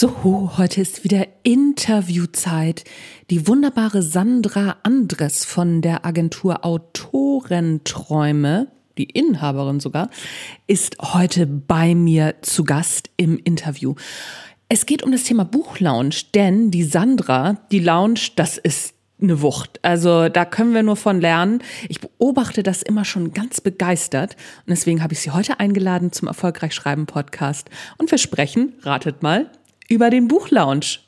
So, heute ist wieder Interviewzeit. Die wunderbare Sandra Andres von der Agentur Autorenträume, die Inhaberin sogar, ist heute bei mir zu Gast im Interview. Es geht um das Thema Buchlounge, denn die Sandra, die Lounge, das ist eine Wucht. Also da können wir nur von lernen. Ich beobachte das immer schon ganz begeistert und deswegen habe ich sie heute eingeladen zum Erfolgreich Schreiben Podcast und wir sprechen, ratet mal, über den Buchlounge.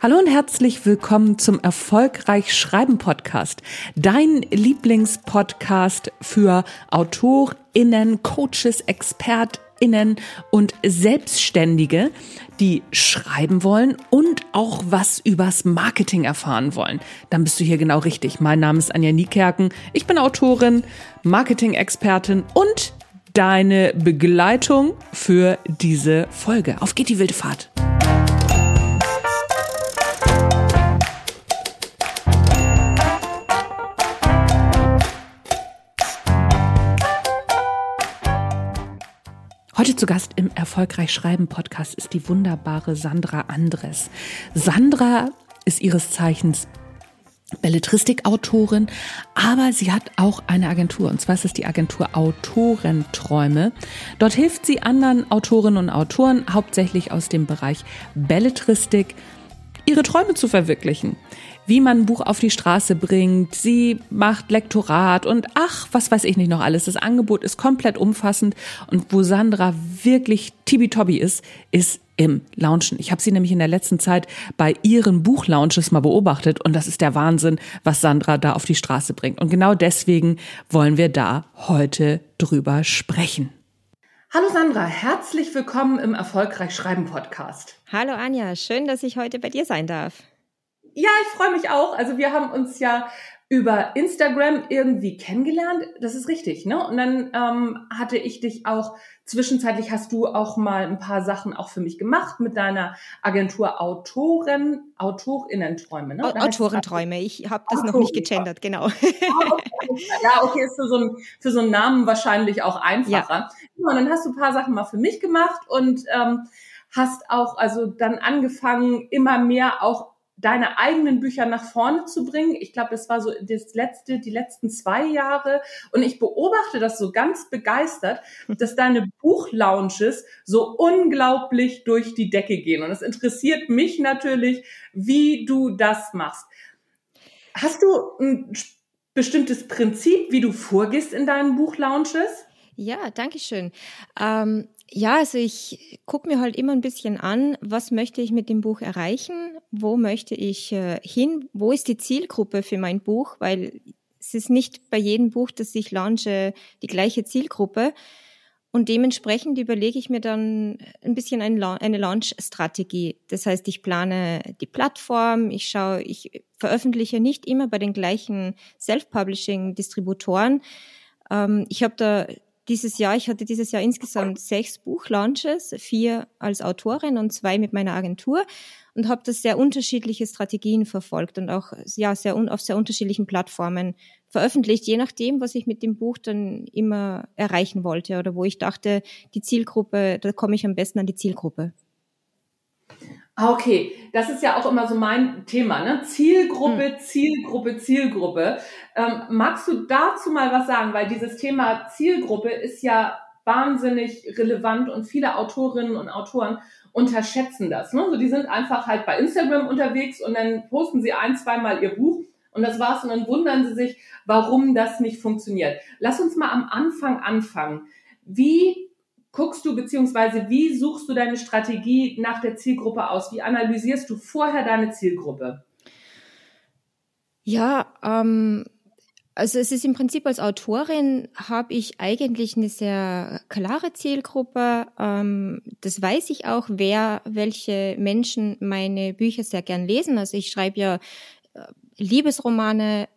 Hallo und herzlich willkommen zum Erfolgreich Schreiben Podcast. Dein Lieblingspodcast für AutorInnen, Coaches, ExpertInnen und Selbstständige, die schreiben wollen und auch was übers Marketing erfahren wollen. Dann bist du hier genau richtig. Mein Name ist Anja Niekerken. Ich bin Autorin, Marketing-Expertin und deine Begleitung für diese Folge. Auf geht die wilde Fahrt. Heute zu Gast im Erfolgreich Schreiben Podcast ist die wunderbare Sandra Andres. Sandra ist ihres Zeichens Belletristikautorin, aber sie hat auch eine Agentur und zwar ist es die Agentur Autorenträume. Dort hilft sie anderen Autorinnen und Autoren, hauptsächlich aus dem Bereich Belletristik, ihre Träume zu verwirklichen wie man ein Buch auf die Straße bringt. Sie macht Lektorat und ach, was weiß ich nicht noch alles. Das Angebot ist komplett umfassend und wo Sandra wirklich tibi-tobi ist, ist im Launchen. Ich habe sie nämlich in der letzten Zeit bei ihren Buchlaunches mal beobachtet und das ist der Wahnsinn, was Sandra da auf die Straße bringt. Und genau deswegen wollen wir da heute drüber sprechen. Hallo Sandra, herzlich willkommen im Erfolgreich Schreiben Podcast. Hallo Anja, schön, dass ich heute bei dir sein darf. Ja, ich freue mich auch. Also wir haben uns ja über Instagram irgendwie kennengelernt. Das ist richtig, ne? Und dann ähm, hatte ich dich auch, zwischenzeitlich hast du auch mal ein paar Sachen auch für mich gemacht mit deiner Agentur Autoren, Autorinnenträume, ne? Autorenträume, ich habe das Autoren. noch nicht gegendert, genau. Ah, ja, okay, ist für so, ein, für so einen Namen wahrscheinlich auch einfacher. Ja. Und dann hast du ein paar Sachen mal für mich gemacht und ähm, hast auch also dann angefangen, immer mehr auch deine eigenen Bücher nach vorne zu bringen. Ich glaube, das war so das letzte, die letzten zwei Jahre. Und ich beobachte das so ganz begeistert, dass deine Buchlaunches so unglaublich durch die Decke gehen. Und es interessiert mich natürlich, wie du das machst. Hast du ein bestimmtes Prinzip, wie du vorgehst in deinen Buchlaunches? Ja, danke schön. Ähm, ja, also ich gucke mir halt immer ein bisschen an, was möchte ich mit dem Buch erreichen, wo möchte ich äh, hin, wo ist die Zielgruppe für mein Buch, weil es ist nicht bei jedem Buch, das ich launche, die gleiche Zielgruppe. Und dementsprechend überlege ich mir dann ein bisschen eine Launch-Strategie. Das heißt, ich plane die Plattform, ich schaue, ich veröffentliche nicht immer bei den gleichen Self-Publishing-Distributoren. Ähm, ich habe da dieses Jahr, ich hatte dieses Jahr insgesamt sechs Buchlaunches, vier als Autorin und zwei mit meiner Agentur und habe das sehr unterschiedliche Strategien verfolgt und auch ja sehr auf sehr unterschiedlichen Plattformen veröffentlicht, je nachdem, was ich mit dem Buch dann immer erreichen wollte oder wo ich dachte, die Zielgruppe, da komme ich am besten an die Zielgruppe. Ah, okay. Das ist ja auch immer so mein Thema, ne? Zielgruppe, hm. Zielgruppe, Zielgruppe. Ähm, magst du dazu mal was sagen? Weil dieses Thema Zielgruppe ist ja wahnsinnig relevant und viele Autorinnen und Autoren unterschätzen das. Ne? So, die sind einfach halt bei Instagram unterwegs und dann posten sie ein, zweimal ihr Buch und das war's und dann wundern sie sich, warum das nicht funktioniert. Lass uns mal am Anfang anfangen. Wie guckst du beziehungsweise wie suchst du deine Strategie nach der Zielgruppe aus? Wie analysierst du vorher deine Zielgruppe? Ja, ähm, also es ist im Prinzip als Autorin habe ich eigentlich eine sehr klare Zielgruppe. Ähm, das weiß ich auch, wer, welche Menschen meine Bücher sehr gern lesen. Also ich schreibe ja äh, Liebesromane,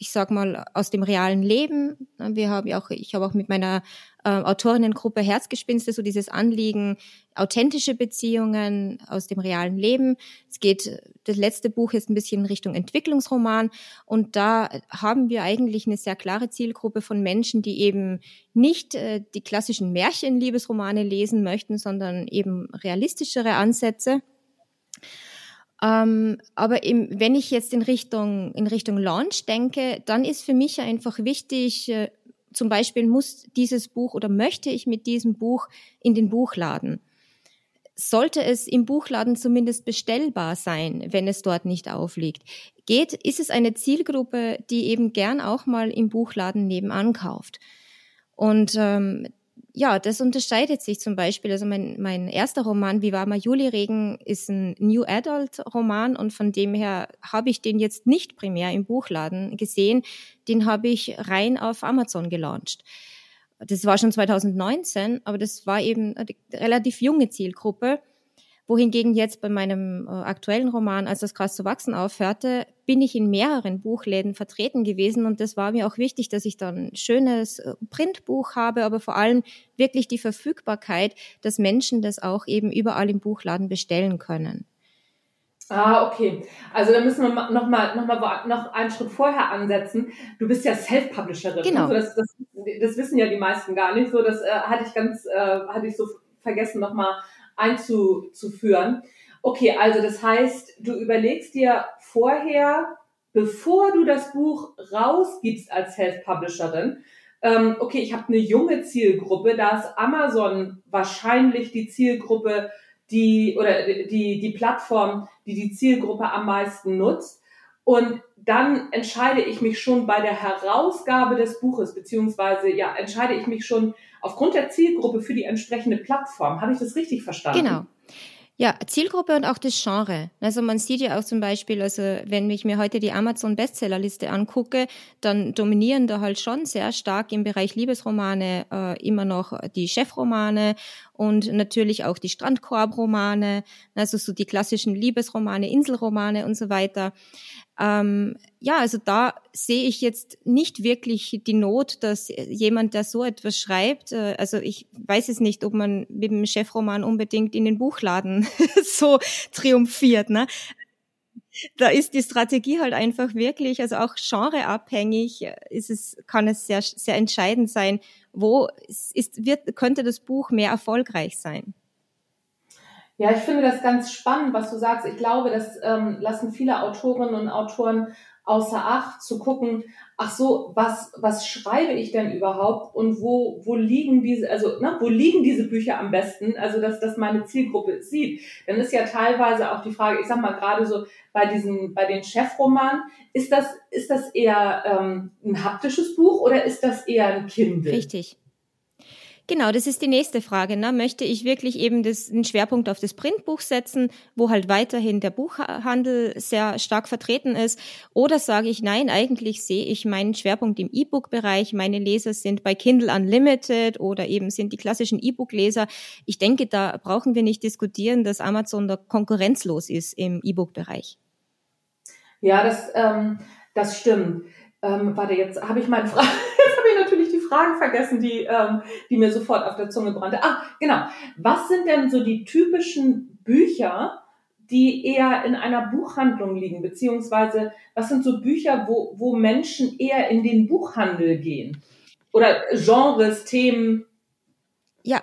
ich sag mal, aus dem realen Leben. Wir haben ja auch, ich habe auch mit meiner äh, Autorinnengruppe Herzgespinste so dieses Anliegen, authentische Beziehungen aus dem realen Leben. Es geht, das letzte Buch ist ein bisschen in Richtung Entwicklungsroman und da haben wir eigentlich eine sehr klare Zielgruppe von Menschen, die eben nicht äh, die klassischen Märchenliebesromane lesen möchten, sondern eben realistischere Ansätze. Ähm, aber im, wenn ich jetzt in Richtung, in Richtung Launch denke, dann ist für mich einfach wichtig, äh, zum Beispiel muss dieses Buch oder möchte ich mit diesem Buch in den Buchladen. Sollte es im Buchladen zumindest bestellbar sein, wenn es dort nicht aufliegt? Geht, ist es eine Zielgruppe, die eben gern auch mal im Buchladen nebenan kauft? Und ähm, ja, das unterscheidet sich zum Beispiel. Also mein, mein erster Roman, Wie war mal Juliregen, ist ein New Adult Roman und von dem her habe ich den jetzt nicht primär im Buchladen gesehen. Den habe ich rein auf Amazon gelauncht. Das war schon 2019, aber das war eben eine relativ junge Zielgruppe wohingegen jetzt bei meinem äh, aktuellen Roman, als das Gras zu wachsen aufhörte, bin ich in mehreren Buchläden vertreten gewesen und das war mir auch wichtig, dass ich dann ein schönes äh, Printbuch habe, aber vor allem wirklich die Verfügbarkeit, dass Menschen das auch eben überall im Buchladen bestellen können. Ah, okay. Also da müssen wir noch mal, noch mal noch einen Schritt vorher ansetzen. Du bist ja Self-Publisherin. Genau. Also das, das, das, wissen ja die meisten gar nicht. So, das äh, hatte ich ganz, äh, hatte ich so vergessen noch mal einzuführen. Okay, also das heißt, du überlegst dir vorher, bevor du das Buch rausgibst als Self-Publisherin, ähm, okay, ich habe eine junge Zielgruppe, da ist Amazon wahrscheinlich die Zielgruppe, die oder die, die Plattform, die die Zielgruppe am meisten nutzt. Und dann entscheide ich mich schon bei der Herausgabe des Buches, beziehungsweise ja, entscheide ich mich schon aufgrund der Zielgruppe für die entsprechende Plattform. Habe ich das richtig verstanden? Genau. Ja, Zielgruppe und auch das Genre. Also man sieht ja auch zum Beispiel, also wenn ich mir heute die Amazon Bestsellerliste angucke, dann dominieren da halt schon sehr stark im Bereich Liebesromane äh, immer noch die Chefromane und natürlich auch die Strandkorbromane, also so die klassischen Liebesromane, Inselromane und so weiter. Ähm, ja, also da sehe ich jetzt nicht wirklich die Not, dass jemand, der so etwas schreibt, äh, also ich weiß es nicht, ob man mit dem Chefroman unbedingt in den Buchladen so triumphiert. Ne? Da ist die Strategie halt einfach wirklich, also auch genreabhängig äh, ist es, kann es sehr, sehr entscheidend sein, wo ist, wird, könnte das Buch mehr erfolgreich sein. Ja, ich finde das ganz spannend, was du sagst. Ich glaube, das ähm, lassen viele Autorinnen und Autoren außer Acht zu gucken, ach so, was, was schreibe ich denn überhaupt und wo, wo liegen diese, also, ne, wo liegen diese Bücher am besten? Also, dass, dass meine Zielgruppe sieht. Dann ist ja teilweise auch die Frage, ich sag mal gerade so bei diesen, bei den Chefromanen, ist das, ist das eher ähm, ein haptisches Buch oder ist das eher ein Kindle? Richtig. Genau, das ist die nächste Frage. Ne? Möchte ich wirklich eben das, den Schwerpunkt auf das Printbuch setzen, wo halt weiterhin der Buchhandel sehr stark vertreten ist? Oder sage ich, nein, eigentlich sehe ich meinen Schwerpunkt im E-Book-Bereich. Meine Leser sind bei Kindle Unlimited oder eben sind die klassischen E-Book-Leser. Ich denke, da brauchen wir nicht diskutieren, dass Amazon da konkurrenzlos ist im E-Book-Bereich. Ja, das, ähm, das stimmt. Ähm, warte, jetzt habe ich meine Frage, Fragen vergessen, die, ähm, die mir sofort auf der Zunge brannte. Ah, genau. Was sind denn so die typischen Bücher, die eher in einer Buchhandlung liegen, beziehungsweise was sind so Bücher, wo, wo Menschen eher in den Buchhandel gehen? Oder Genres, Themen? Ja,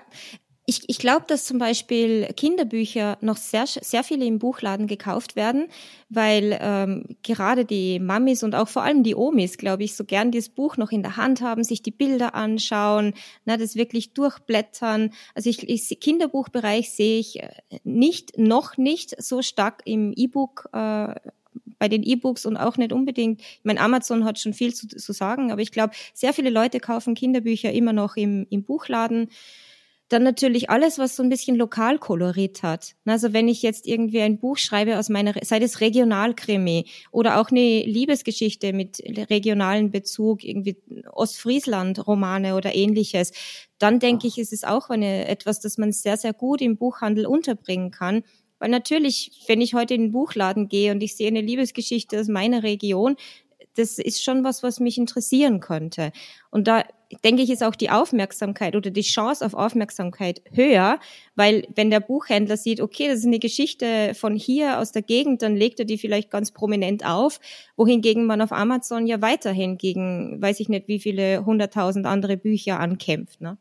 ich, ich glaube, dass zum Beispiel Kinderbücher noch sehr, sehr viele im Buchladen gekauft werden, weil ähm, gerade die Mamis und auch vor allem die Omis, glaube ich, so gern dieses Buch noch in der Hand haben, sich die Bilder anschauen, na, das wirklich durchblättern. Also ich, ich Kinderbuchbereich sehe ich äh, nicht, noch nicht so stark im E-Book äh, bei den E-Books und auch nicht unbedingt, ich meine, Amazon hat schon viel zu, zu sagen, aber ich glaube, sehr viele Leute kaufen Kinderbücher immer noch im, im Buchladen. Dann natürlich alles, was so ein bisschen Lokalkolorit hat. Also wenn ich jetzt irgendwie ein Buch schreibe aus meiner, sei das Regionalkrimi oder auch eine Liebesgeschichte mit regionalen Bezug, irgendwie Ostfriesland-Romane oder ähnliches, dann denke ich, ist es auch eine, etwas, das man sehr, sehr gut im Buchhandel unterbringen kann. Weil natürlich, wenn ich heute in den Buchladen gehe und ich sehe eine Liebesgeschichte aus meiner Region, das ist schon was, was mich interessieren könnte. Und da denke ich, ist auch die Aufmerksamkeit oder die Chance auf Aufmerksamkeit höher, weil wenn der Buchhändler sieht, okay, das ist eine Geschichte von hier aus der Gegend, dann legt er die vielleicht ganz prominent auf, wohingegen man auf Amazon ja weiterhin gegen, weiß ich nicht, wie viele hunderttausend andere Bücher ankämpft. Ne?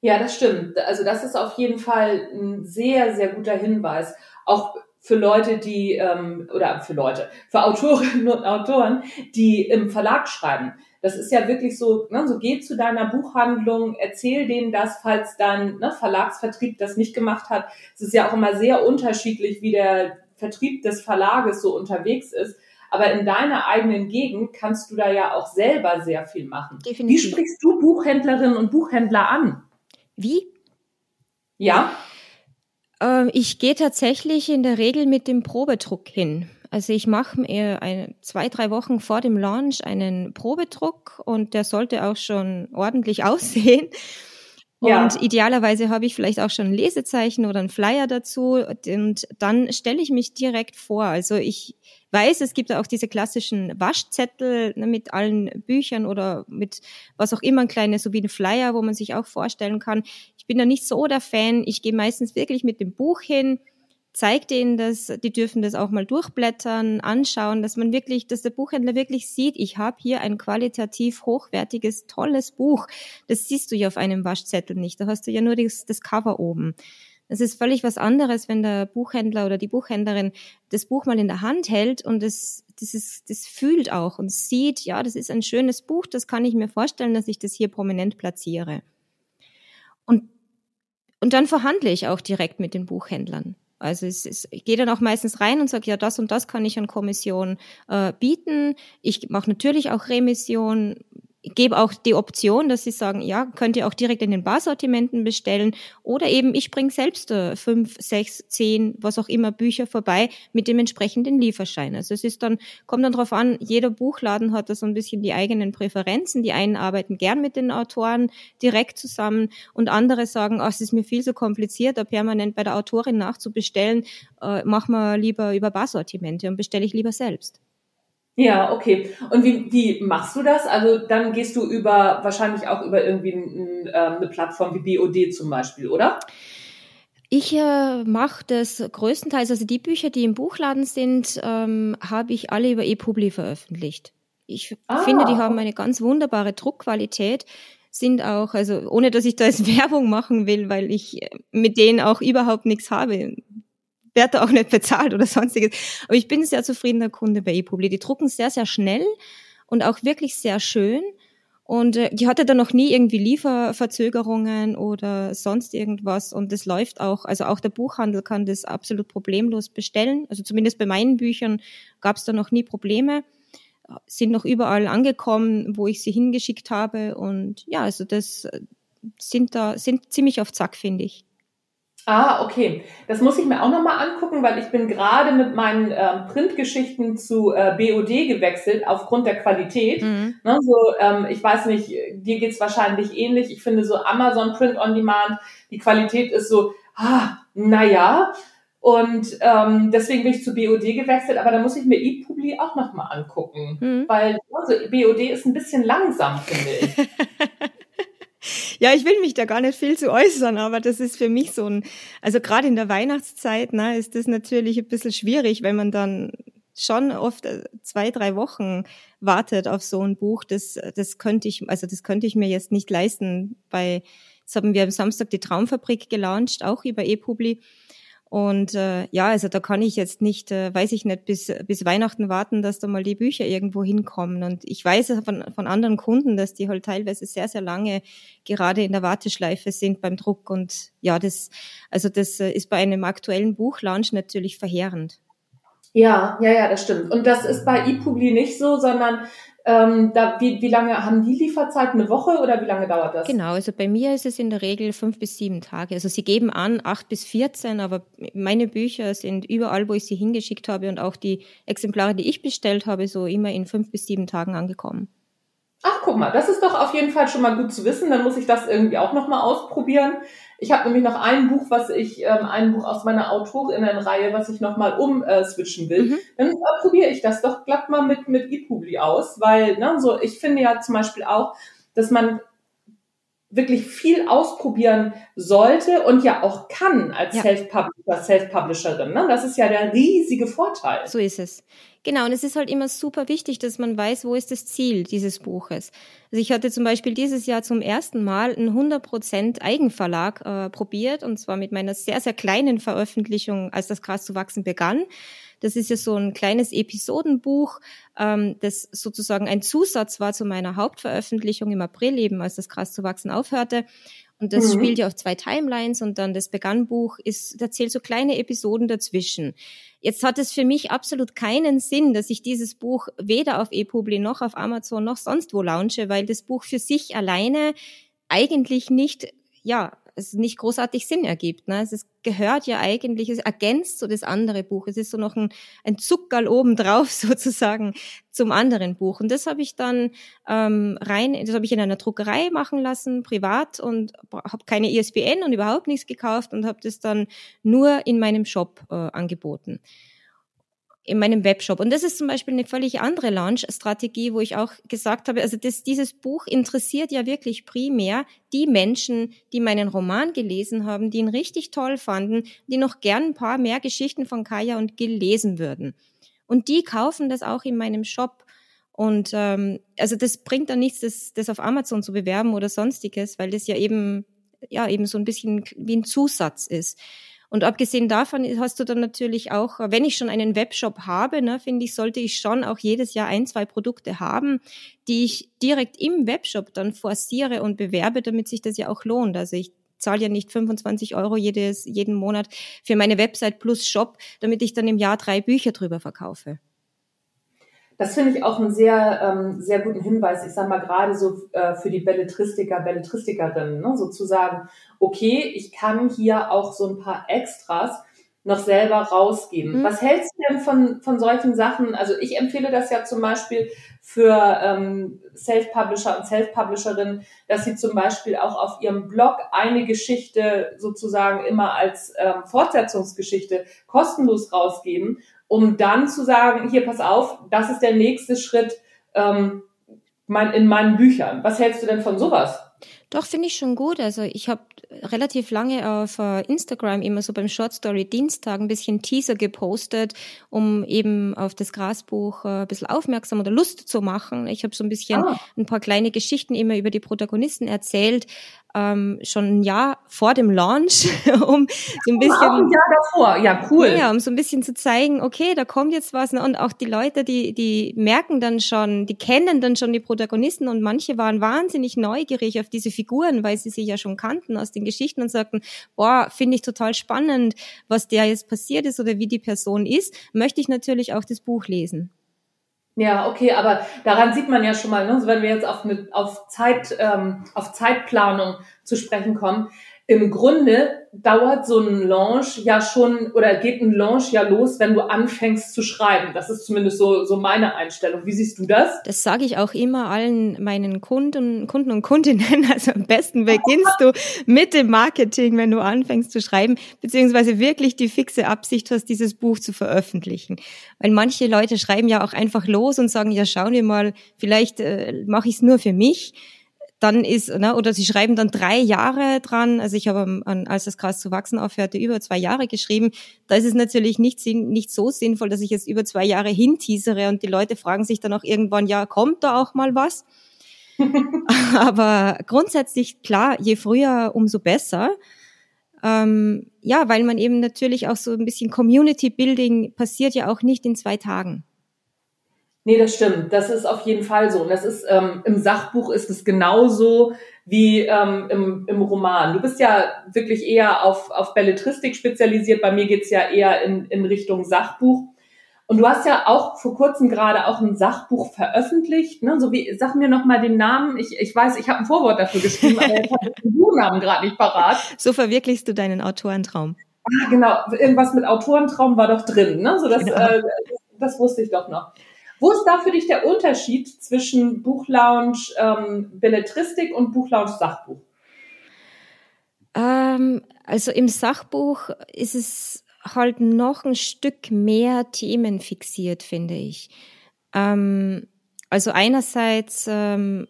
Ja, das stimmt. Also das ist auf jeden Fall ein sehr, sehr guter Hinweis. Auch für Leute, die, ähm, oder für Leute, für Autorinnen und Autoren, die im Verlag schreiben. Das ist ja wirklich so, ne, so geh zu deiner Buchhandlung, erzähl denen das, falls dein ne, Verlagsvertrieb das nicht gemacht hat. Es ist ja auch immer sehr unterschiedlich, wie der Vertrieb des Verlages so unterwegs ist. Aber in deiner eigenen Gegend kannst du da ja auch selber sehr viel machen. Definitiv. Wie sprichst du Buchhändlerinnen und Buchhändler an? Wie? Ja. Ähm, ich gehe tatsächlich in der Regel mit dem Probedruck hin. Also ich mache mir ein, zwei, drei Wochen vor dem Launch einen Probedruck und der sollte auch schon ordentlich aussehen. Ja. Und idealerweise habe ich vielleicht auch schon ein Lesezeichen oder ein Flyer dazu und dann stelle ich mich direkt vor. Also ich weiß, es gibt auch diese klassischen Waschzettel ne, mit allen Büchern oder mit was auch immer, ein kleines, so wie ein Flyer, wo man sich auch vorstellen kann. Ich bin da nicht so der Fan. Ich gehe meistens wirklich mit dem Buch hin, zeigt denen das, die dürfen das auch mal durchblättern, anschauen, dass man wirklich, dass der Buchhändler wirklich sieht, ich habe hier ein qualitativ hochwertiges, tolles Buch. Das siehst du ja auf einem Waschzettel nicht. Da hast du ja nur das, das Cover oben. Das ist völlig was anderes, wenn der Buchhändler oder die Buchhändlerin das Buch mal in der Hand hält und das, das, ist, das fühlt auch und sieht, ja, das ist ein schönes Buch, das kann ich mir vorstellen, dass ich das hier prominent platziere. Und, und dann verhandle ich auch direkt mit den Buchhändlern. Also es, es, ich gehe dann auch meistens rein und sage, ja, das und das kann ich an Kommission äh, bieten. Ich mache natürlich auch Remission, gebe auch die Option, dass Sie sagen, ja, könnt ihr auch direkt in den Barsortimenten bestellen oder eben ich bringe selbst äh, fünf, sechs, zehn, was auch immer Bücher vorbei mit dem entsprechenden Lieferschein. Also es ist dann, kommt dann drauf an, jeder Buchladen hat da so ein bisschen die eigenen Präferenzen. Die einen arbeiten gern mit den Autoren direkt zusammen und andere sagen, ach, es ist mir viel zu kompliziert, da permanent bei der Autorin nachzubestellen, äh, mach mal lieber über Barsortimente und bestelle ich lieber selbst. Ja, okay. Und wie, wie machst du das? Also dann gehst du über wahrscheinlich auch über irgendwie ein, ähm, eine Plattform wie BOD zum Beispiel, oder? Ich äh, mache das größtenteils, also die Bücher, die im Buchladen sind, ähm, habe ich alle über ePubli veröffentlicht. Ich ah. finde, die haben eine ganz wunderbare Druckqualität, sind auch, also ohne dass ich da jetzt Werbung machen will, weil ich mit denen auch überhaupt nichts habe werde auch nicht bezahlt oder sonstiges. Aber ich bin ein sehr zufriedener Kunde bei ePubli. Die drucken sehr, sehr schnell und auch wirklich sehr schön. Und äh, die hatte dann noch nie irgendwie Lieferverzögerungen oder sonst irgendwas. Und das läuft auch, also auch der Buchhandel kann das absolut problemlos bestellen. Also zumindest bei meinen Büchern gab es da noch nie Probleme. Sind noch überall angekommen, wo ich sie hingeschickt habe. Und ja, also das äh, sind da, sind ziemlich auf Zack, finde ich. Ah, okay. Das muss ich mir auch nochmal angucken, weil ich bin gerade mit meinen ähm, Printgeschichten zu äh, BOD gewechselt aufgrund der Qualität. Mhm. Ne, so, ähm, ich weiß nicht, dir geht's wahrscheinlich ähnlich. Ich finde so Amazon Print on Demand, die Qualität ist so, ah, naja. Und ähm, deswegen bin ich zu BOD gewechselt, aber da muss ich mir ePubli auch nochmal angucken. Mhm. Weil also, BOD ist ein bisschen langsam, finde ich. Ja, ich will mich da gar nicht viel zu äußern, aber das ist für mich so ein, also gerade in der Weihnachtszeit, ne, ist das natürlich ein bisschen schwierig, wenn man dann schon oft äh, zwei, drei Wochen wartet auf so ein Buch. Das, das könnte ich, also das könnte ich mir jetzt nicht leisten. Bei, jetzt haben wir am Samstag die Traumfabrik gelauncht, auch über ePubli. Und äh, ja, also da kann ich jetzt nicht, äh, weiß ich nicht, bis, bis Weihnachten warten, dass da mal die Bücher irgendwo hinkommen. Und ich weiß von, von anderen Kunden, dass die halt teilweise sehr, sehr lange gerade in der Warteschleife sind beim Druck. Und ja, das, also das äh, ist bei einem aktuellen Buchlaunch natürlich verheerend. Ja, ja, ja, das stimmt. Und das ist bei ePubli nicht so, sondern ähm, da, wie, wie lange haben die Lieferzeit? Eine Woche oder wie lange dauert das? Genau, also bei mir ist es in der Regel fünf bis sieben Tage. Also sie geben an acht bis vierzehn, aber meine Bücher sind überall, wo ich sie hingeschickt habe und auch die Exemplare, die ich bestellt habe, so immer in fünf bis sieben Tagen angekommen. Ach, guck mal, das ist doch auf jeden Fall schon mal gut zu wissen. Dann muss ich das irgendwie auch noch mal ausprobieren. Ich habe nämlich noch ein Buch, was ich, ähm, ein Buch aus meiner Autorinnenreihe, was ich noch mal umswitchen äh, will. Mhm. Dann äh, probiere ich das doch glatt mal mit mit ePubli aus, weil ne, so ich finde ja zum Beispiel auch, dass man wirklich viel ausprobieren sollte und ja auch kann als ja. Self-Publisher, Self-Publisherin. Ne? Das ist ja der riesige Vorteil. So ist es. Genau, und es ist halt immer super wichtig, dass man weiß, wo ist das Ziel dieses Buches. Also ich hatte zum Beispiel dieses Jahr zum ersten Mal einen 100% Eigenverlag äh, probiert, und zwar mit meiner sehr, sehr kleinen Veröffentlichung, als das Gras zu wachsen begann. Das ist ja so ein kleines Episodenbuch, ähm, das sozusagen ein Zusatz war zu meiner Hauptveröffentlichung im April eben, als das Gras zu wachsen aufhörte. Und das mhm. spielt ja auf zwei Timelines und dann das Begannbuch ist, erzählt so kleine Episoden dazwischen. Jetzt hat es für mich absolut keinen Sinn, dass ich dieses Buch weder auf ePubli noch auf Amazon noch sonst wo launche, weil das Buch für sich alleine eigentlich nicht, ja, es nicht großartig Sinn ergibt. Ne? Es ist, gehört ja eigentlich, es ergänzt so das andere Buch. Es ist so noch ein, ein Zuckerl obendrauf sozusagen zum anderen Buch. Und das habe ich dann ähm, rein, das habe ich in einer Druckerei machen lassen, privat und habe keine ISBN und überhaupt nichts gekauft und habe das dann nur in meinem Shop äh, angeboten in meinem Webshop. Und das ist zum Beispiel eine völlig andere Launch-Strategie, wo ich auch gesagt habe, also das, dieses Buch interessiert ja wirklich primär die Menschen, die meinen Roman gelesen haben, die ihn richtig toll fanden, die noch gern ein paar mehr Geschichten von Kaya und Gil lesen würden. Und die kaufen das auch in meinem Shop. Und ähm, also das bringt dann nichts, das, das auf Amazon zu bewerben oder sonstiges, weil das ja eben ja eben so ein bisschen wie ein Zusatz ist. Und abgesehen davon hast du dann natürlich auch, wenn ich schon einen Webshop habe, ne, finde ich, sollte ich schon auch jedes Jahr ein, zwei Produkte haben, die ich direkt im Webshop dann forciere und bewerbe, damit sich das ja auch lohnt. Also ich zahle ja nicht 25 Euro jedes, jeden Monat für meine Website plus Shop, damit ich dann im Jahr drei Bücher drüber verkaufe. Das finde ich auch einen sehr, ähm, sehr guten Hinweis. Ich sage mal gerade so äh, für die Belletristiker, Belletristikerinnen, ne, sozusagen, okay, ich kann hier auch so ein paar Extras noch selber rausgeben. Mhm. Was hältst du denn von, von solchen Sachen? Also ich empfehle das ja zum Beispiel für ähm, Self-Publisher und Self-Publisherinnen, dass sie zum Beispiel auch auf ihrem Blog eine Geschichte sozusagen immer als ähm, Fortsetzungsgeschichte kostenlos rausgeben um dann zu sagen, hier, pass auf, das ist der nächste Schritt ähm, mein, in meinen Büchern. Was hältst du denn von sowas? Doch, finde ich schon gut. Also ich habe relativ lange auf äh, Instagram immer so beim Short Story Dienstag ein bisschen Teaser gepostet, um eben auf das Grasbuch äh, ein bisschen aufmerksam oder Lust zu machen. Ich habe so ein bisschen ah. ein paar kleine Geschichten immer über die Protagonisten erzählt, ähm, schon ein Jahr vor dem Launch, um so ein bisschen. Auch ein Jahr davor, ja, cool. Ja, um so ein bisschen zu zeigen, okay, da kommt jetzt was. Ne? Und auch die Leute, die, die merken dann schon, die kennen dann schon die Protagonisten und manche waren wahnsinnig neugierig auf diese Figuren, weil sie sie ja schon kannten aus den Geschichten und sagten, boah, finde ich total spannend, was der jetzt passiert ist oder wie die Person ist, möchte ich natürlich auch das Buch lesen. Ja, okay, aber daran sieht man ja schon mal, ne, wenn wir jetzt auf, eine, auf, Zeit, ähm, auf Zeitplanung zu sprechen kommen, im Grunde dauert so ein Launch ja schon oder geht ein Launch ja los, wenn du anfängst zu schreiben. Das ist zumindest so, so meine Einstellung. Wie siehst du das? Das sage ich auch immer allen meinen Kunden, Kunden und Kundinnen. Also am besten beginnst du mit dem Marketing, wenn du anfängst zu schreiben, beziehungsweise wirklich die fixe Absicht hast, dieses Buch zu veröffentlichen. Weil manche Leute schreiben ja auch einfach los und sagen, ja, schauen wir mal, vielleicht äh, mache ich es nur für mich dann ist, ne, oder sie schreiben dann drei Jahre dran. Also ich habe, an, als das Gras zu wachsen aufhörte, über zwei Jahre geschrieben. Da ist es natürlich nicht, nicht so sinnvoll, dass ich jetzt über zwei Jahre hinteasere und die Leute fragen sich dann auch irgendwann, ja, kommt da auch mal was? Aber grundsätzlich, klar, je früher, umso besser. Ähm, ja, weil man eben natürlich auch so ein bisschen Community Building passiert ja auch nicht in zwei Tagen. Nee, das stimmt. Das ist auf jeden Fall so. Und das ist ähm, im Sachbuch ist es genauso wie ähm, im, im Roman. Du bist ja wirklich eher auf, auf Belletristik spezialisiert. Bei mir geht's ja eher in, in Richtung Sachbuch. Und du hast ja auch vor kurzem gerade auch ein Sachbuch veröffentlicht. Ne? So wie, sag mir noch mal den Namen. Ich, ich weiß, ich habe ein Vorwort dafür geschrieben, aber ich habe den Buchnamen gerade nicht parat. So verwirklichst du deinen Autorentraum. Ah, genau. Irgendwas mit Autorentraum war doch drin. Ne? So das, genau. äh, das wusste ich doch noch. Wo ist da für dich der Unterschied zwischen Buchlounge ähm, Belletristik und Buchlounge Sachbuch? Ähm, also im Sachbuch ist es halt noch ein Stück mehr Themen fixiert, finde ich. Ähm, also einerseits ähm,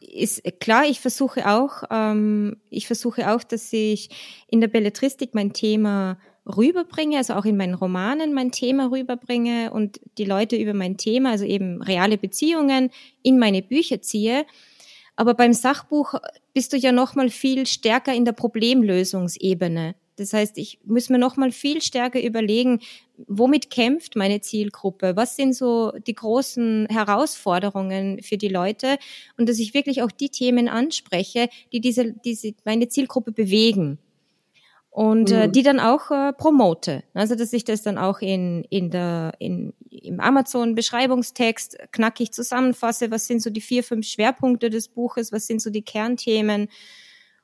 ist klar, ich versuche auch, ähm, ich versuche auch, dass ich in der Belletristik mein Thema rüberbringe, also auch in meinen Romanen mein Thema rüberbringe und die Leute über mein Thema, also eben reale Beziehungen, in meine Bücher ziehe. Aber beim Sachbuch bist du ja noch mal viel stärker in der Problemlösungsebene. Das heißt, ich muss mir noch mal viel stärker überlegen, womit kämpft meine Zielgruppe? Was sind so die großen Herausforderungen für die Leute? Und dass ich wirklich auch die Themen anspreche, die diese, diese meine Zielgruppe bewegen und äh, mhm. die dann auch äh, promote. Also dass ich das dann auch in in der in im Amazon Beschreibungstext knackig zusammenfasse. Was sind so die vier fünf Schwerpunkte des Buches? Was sind so die Kernthemen?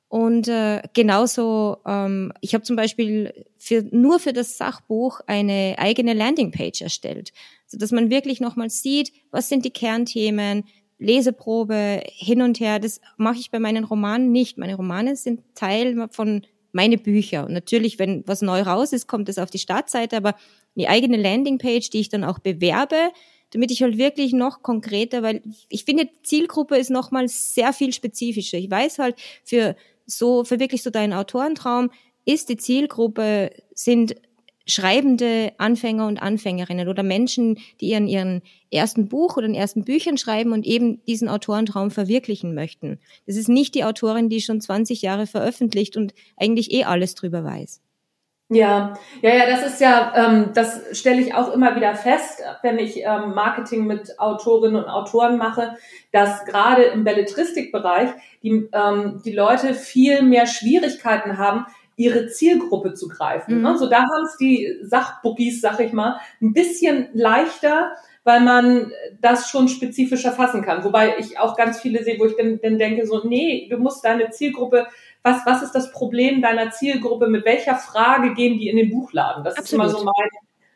Und äh, genauso, ähm, ich habe zum Beispiel für, nur für das Sachbuch eine eigene Landingpage erstellt, so dass man wirklich nochmal sieht, was sind die Kernthemen, Leseprobe hin und her. Das mache ich bei meinen Romanen nicht. Meine Romane sind Teil von meine Bücher. Und natürlich, wenn was neu raus ist, kommt es auf die Startseite, aber die eigene Landingpage, die ich dann auch bewerbe, damit ich halt wirklich noch konkreter, weil ich finde, Zielgruppe ist nochmal sehr viel spezifischer. Ich weiß halt, für so, für wirklich so deinen Autorentraum ist die Zielgruppe, sind schreibende Anfänger und Anfängerinnen oder Menschen, die ihren, ihren ersten Buch oder den ersten Büchern schreiben und eben diesen Autorentraum verwirklichen möchten. Das ist nicht die Autorin, die schon 20 Jahre veröffentlicht und eigentlich eh alles drüber weiß. Ja, ja, ja, das ist ja, ähm, das stelle ich auch immer wieder fest, wenn ich ähm, Marketing mit Autorinnen und Autoren mache, dass gerade im Belletristikbereich die, ähm, die Leute viel mehr Schwierigkeiten haben, ihre Zielgruppe zu greifen. Mhm. Ne? So da haben es die Sachbookies, sag ich mal, ein bisschen leichter, weil man das schon spezifischer fassen kann. Wobei ich auch ganz viele sehe, wo ich dann, dann denke, so, nee, du musst deine Zielgruppe, was, was ist das Problem deiner Zielgruppe, mit welcher Frage gehen die in den Buchladen? Das Absolut. ist immer so mein,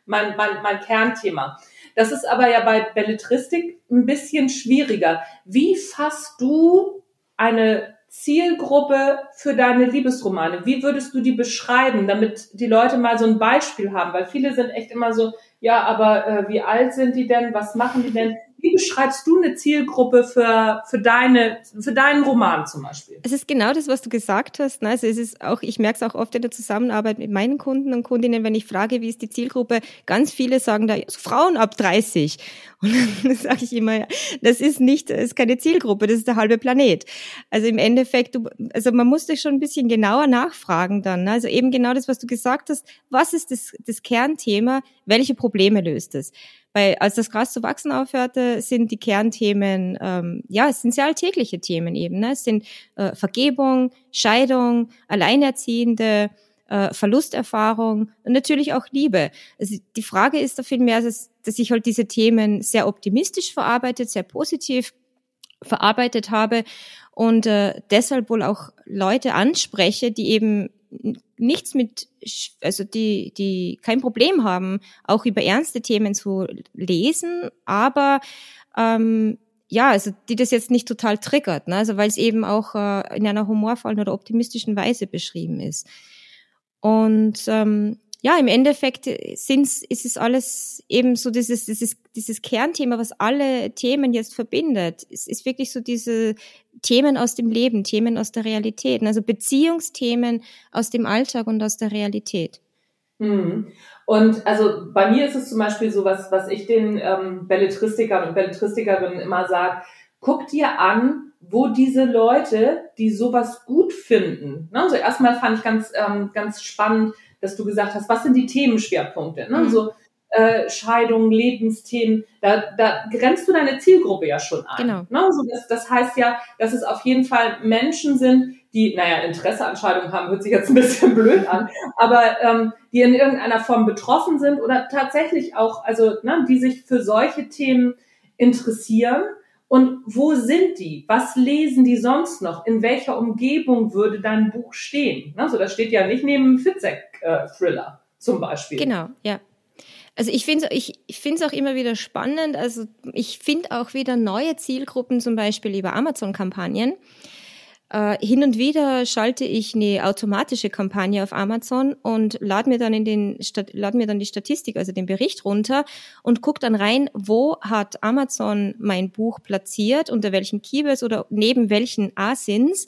mein, mein, mein Kernthema. Das ist aber ja bei Belletristik ein bisschen schwieriger. Wie fasst du eine Zielgruppe für deine Liebesromane? Wie würdest du die beschreiben, damit die Leute mal so ein Beispiel haben? Weil viele sind echt immer so, ja, aber äh, wie alt sind die denn? Was machen die denn? Wie beschreibst du eine Zielgruppe für, für, deine, für deinen Roman zum Beispiel? Es ist genau das, was du gesagt hast. Ne? Also es ist auch, ich merke es auch oft in der Zusammenarbeit mit meinen Kunden und Kundinnen, wenn ich frage, wie ist die Zielgruppe, ganz viele sagen da, Frauen ab 30. Und dann sage ich immer, das ist nicht, das ist keine Zielgruppe, das ist der halbe Planet. Also im Endeffekt, du, also man muss dich schon ein bisschen genauer nachfragen dann. Ne? Also eben genau das, was du gesagt hast, was ist das, das Kernthema, welche Probleme löst es? Weil als das Gras zu wachsen aufhörte, sind die Kernthemen, ähm, ja, es sind sehr alltägliche Themen eben. Ne? Es sind äh, Vergebung, Scheidung, Alleinerziehende, äh, Verlusterfahrung und natürlich auch Liebe. Also die Frage ist da vielmehr, dass, dass ich halt diese Themen sehr optimistisch verarbeitet, sehr positiv verarbeitet habe und äh, deshalb wohl auch Leute anspreche, die eben nichts mit, also die, die kein Problem haben, auch über ernste Themen zu lesen, aber ähm, ja, also die das jetzt nicht total triggert, ne? also weil es eben auch äh, in einer humorvollen oder optimistischen Weise beschrieben ist. Und ähm, ja, im Endeffekt sind's, ist es alles eben so dieses, dieses, dieses Kernthema, was alle Themen jetzt verbindet. Es ist wirklich so diese Themen aus dem Leben, Themen aus der Realität, also Beziehungsthemen aus dem Alltag und aus der Realität. Mhm. Und also bei mir ist es zum Beispiel so, was, was ich den ähm, Belletristikern und Belletristikerinnen immer sage, guck dir an, wo diese Leute, die sowas gut finden. Ne? Also erstmal fand ich ganz, ähm, ganz spannend, dass du gesagt hast, was sind die Themenschwerpunkte? Ne? Mhm. So äh, Scheidung, Lebensthemen, da, da grenzt du deine Zielgruppe ja schon ein. Genau. Ne? Also das, das heißt ja, dass es auf jeden Fall Menschen sind, die, naja, Interesse an Scheidung haben, hört sich jetzt ein bisschen blöd an, aber ähm, die in irgendeiner Form betroffen sind oder tatsächlich auch, also ne, die sich für solche Themen interessieren. Und wo sind die? Was lesen die sonst noch? In welcher Umgebung würde dein Buch stehen? Also das steht ja nicht neben Fitzek-Thriller äh, zum Beispiel. Genau, ja. Also ich finde es ich, ich find's auch immer wieder spannend. Also ich finde auch wieder neue Zielgruppen, zum Beispiel über Amazon-Kampagnen. Äh, hin und wieder schalte ich eine automatische Kampagne auf Amazon und lade mir dann in den lade mir dann die Statistik, also den Bericht runter und gucke dann rein, wo hat Amazon mein Buch platziert, unter welchen Keywords oder neben welchen Asins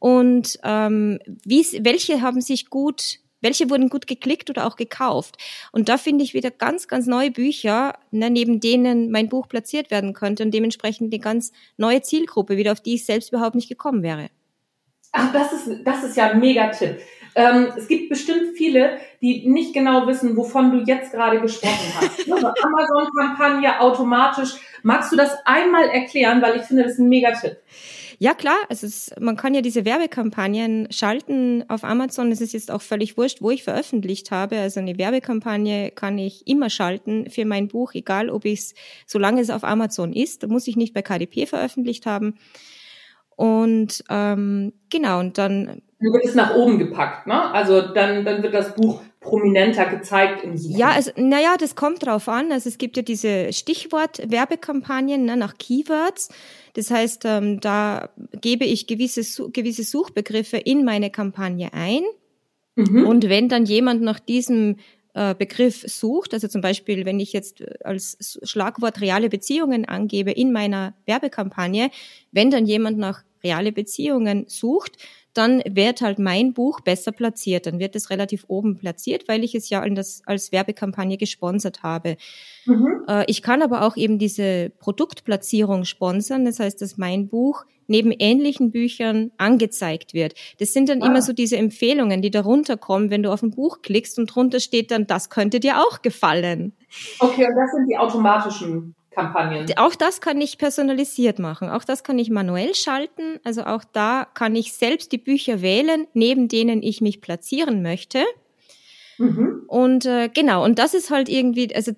und ähm, wie, welche haben sich gut welche wurden gut geklickt oder auch gekauft. Und da finde ich wieder ganz, ganz neue Bücher, ne, neben denen mein Buch platziert werden könnte und dementsprechend eine ganz neue Zielgruppe, wieder auf die ich selbst überhaupt nicht gekommen wäre. Ach, das ist, das ist ja ein Megatipp. Ähm, es gibt bestimmt viele, die nicht genau wissen, wovon du jetzt gerade gesprochen hast. Also Amazon-Kampagne automatisch. Magst du das einmal erklären, weil ich finde, das ist ein Megatipp. Ja, klar. Also es, man kann ja diese Werbekampagnen schalten auf Amazon. Es ist jetzt auch völlig wurscht, wo ich veröffentlicht habe. Also eine Werbekampagne kann ich immer schalten für mein Buch, egal ob ich es, solange es auf Amazon ist. Da muss ich nicht bei KDP veröffentlicht haben. Und ähm, genau, und dann dann wird es nach oben gepackt, ne? Also dann, dann wird das Buch prominenter gezeigt im Suchen. Ja, also, naja, das kommt drauf an. Also es gibt ja diese Stichwort-Werbekampagnen ne, nach Keywords. Das heißt, ähm, da gebe ich gewisse, gewisse Suchbegriffe in meine Kampagne ein. Mhm. Und wenn dann jemand nach diesem äh, Begriff sucht, also zum Beispiel, wenn ich jetzt als Schlagwort reale Beziehungen angebe in meiner Werbekampagne, wenn dann jemand nach reale Beziehungen sucht, dann wird halt mein Buch besser platziert. Dann wird es relativ oben platziert, weil ich es ja als, als Werbekampagne gesponsert habe. Mhm. Äh, ich kann aber auch eben diese Produktplatzierung sponsern. Das heißt, dass mein Buch neben ähnlichen Büchern angezeigt wird. Das sind dann ah. immer so diese Empfehlungen, die darunter kommen, wenn du auf ein Buch klickst und drunter steht dann, das könnte dir auch gefallen. Okay, und das sind die automatischen Kampagnen. Auch das kann ich personalisiert machen. Auch das kann ich manuell schalten. Also auch da kann ich selbst die Bücher wählen, neben denen ich mich platzieren möchte. Mhm. Und äh, genau, und das ist halt irgendwie, also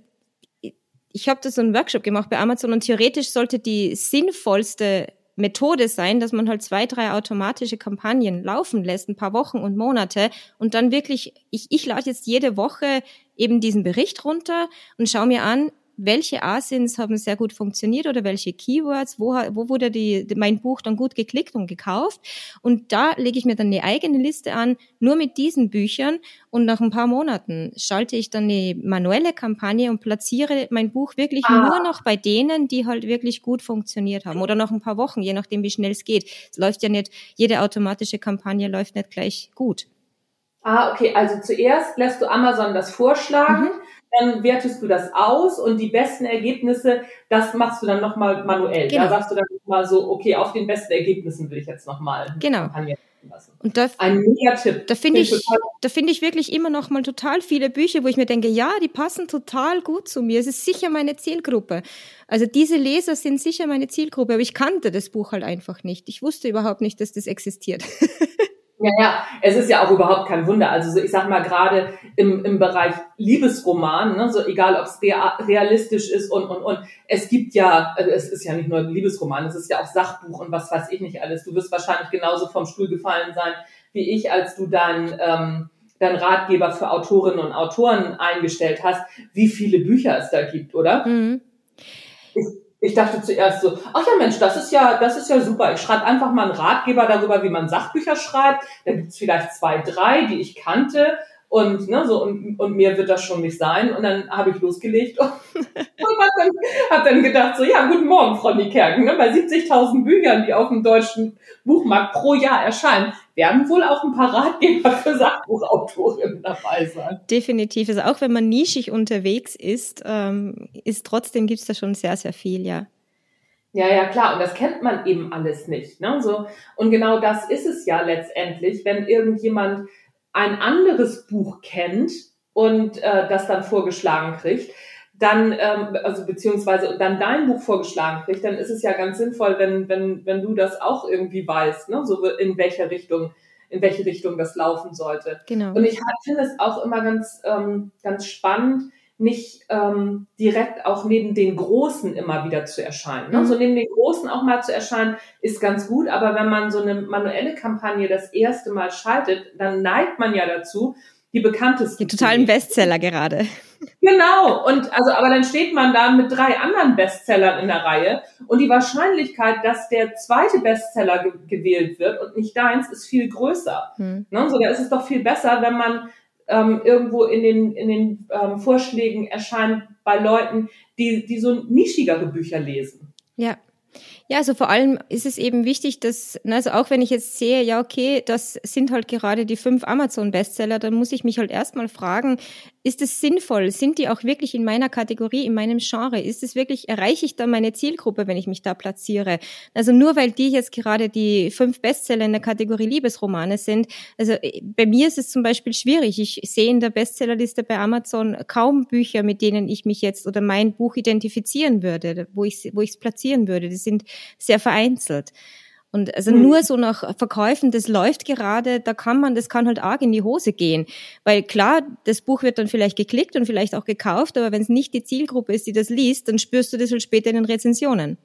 ich habe da so einen Workshop gemacht bei Amazon und theoretisch sollte die sinnvollste Methode sein, dass man halt zwei, drei automatische Kampagnen laufen lässt, ein paar Wochen und Monate und dann wirklich, ich, ich lade jetzt jede Woche eben diesen Bericht runter und schaue mir an, welche Asins haben sehr gut funktioniert oder welche Keywords, wo, wo wurde die, mein Buch dann gut geklickt und gekauft. Und da lege ich mir dann eine eigene Liste an, nur mit diesen Büchern. Und nach ein paar Monaten schalte ich dann eine manuelle Kampagne und platziere mein Buch wirklich ah. nur noch bei denen, die halt wirklich gut funktioniert haben. Oder nach ein paar Wochen, je nachdem, wie schnell es geht. Es läuft ja nicht, jede automatische Kampagne läuft nicht gleich gut. Ah, okay. Also zuerst lässt du Amazon das vorschlagen. Mhm dann wertest du das aus und die besten Ergebnisse, das machst du dann nochmal manuell. Genau. Da sagst du dann mal so, okay, auf den besten Ergebnissen will ich jetzt nochmal genau. Und da, ein Mega-Tipp. Da finde ich, da finde ich wirklich immer noch mal total viele Bücher, wo ich mir denke, ja, die passen total gut zu mir. Es ist sicher meine Zielgruppe. Also diese Leser sind sicher meine Zielgruppe, aber ich kannte das Buch halt einfach nicht. Ich wusste überhaupt nicht, dass das existiert. Ja, ja, es ist ja auch überhaupt kein Wunder. Also so, ich sag mal gerade im, im Bereich Liebesroman, ne, so egal ob es realistisch ist und und und. Es gibt ja, also es ist ja nicht nur Liebesroman, es ist ja auch Sachbuch und was weiß ich nicht alles. Du wirst wahrscheinlich genauso vom Stuhl gefallen sein wie ich, als du dein ähm, dein Ratgeber für Autorinnen und Autoren eingestellt hast, wie viele Bücher es da gibt, oder? Mhm. Ich, ich dachte zuerst so, ach ja Mensch, das ist ja, das ist ja super. Ich schreibe einfach mal einen Ratgeber darüber, wie man Sachbücher schreibt. Da gibt's vielleicht zwei, drei, die ich kannte. Und, ne, so, und, und mehr wird das schon nicht sein. Und dann habe ich losgelegt und, und dann, hab dann gedacht, so, ja, guten Morgen, Frau Niekerken. Ne, bei 70.000 Büchern, die auf dem deutschen Buchmarkt pro Jahr erscheinen, werden wohl auch ein paar Ratgeber für Sachbuchautorinnen dabei sein. Definitiv. Also auch wenn man nischig unterwegs ist, ähm, ist trotzdem gibt's da schon sehr, sehr viel, ja. Ja, ja, klar. Und das kennt man eben alles nicht. Ne? So, und genau das ist es ja letztendlich, wenn irgendjemand ein anderes Buch kennt und äh, das dann vorgeschlagen kriegt, dann, ähm, also beziehungsweise dann dein Buch vorgeschlagen kriegt, dann ist es ja ganz sinnvoll, wenn, wenn, wenn du das auch irgendwie weißt, ne? so in welche Richtung, in welche Richtung das laufen sollte. Genau. Und ich finde es auch immer ganz, ähm, ganz spannend, nicht ähm, direkt auch neben den Großen immer wieder zu erscheinen. Ne? Mhm. So neben den Großen auch mal zu erscheinen, ist ganz gut, aber wenn man so eine manuelle Kampagne das erste Mal schaltet, dann neigt man ja dazu, die bekanntesten. Die totalen Bestseller gerade. Genau. Und also, aber dann steht man da mit drei anderen Bestsellern in der Reihe und die Wahrscheinlichkeit, dass der zweite Bestseller ge gewählt wird und nicht deins, ist viel größer. Hm. Ne? So, da ist es doch viel besser, wenn man ähm, irgendwo in den, in den ähm, Vorschlägen erscheint bei Leuten, die, die so nischigere Bücher lesen. Ja. Ja, also vor allem ist es eben wichtig, dass, also auch wenn ich jetzt sehe, ja, okay, das sind halt gerade die fünf Amazon-Bestseller, dann muss ich mich halt erstmal fragen, ist es sinnvoll? Sind die auch wirklich in meiner Kategorie, in meinem Genre? Ist es wirklich, erreiche ich da meine Zielgruppe, wenn ich mich da platziere? Also nur weil die jetzt gerade die fünf Bestseller in der Kategorie Liebesromane sind, also äh, bei mir ist es zum Beispiel schwierig. Ich sehe in der Bestsellerliste bei Amazon kaum Bücher, mit denen ich mich jetzt oder mein Buch identifizieren würde, wo ich wo ich es platzieren würde. Die sind sehr vereinzelt. Und also mhm. nur so nach Verkäufen, das läuft gerade, da kann man, das kann halt arg in die Hose gehen. Weil klar, das Buch wird dann vielleicht geklickt und vielleicht auch gekauft, aber wenn es nicht die Zielgruppe ist, die das liest, dann spürst du das halt später in den Rezensionen.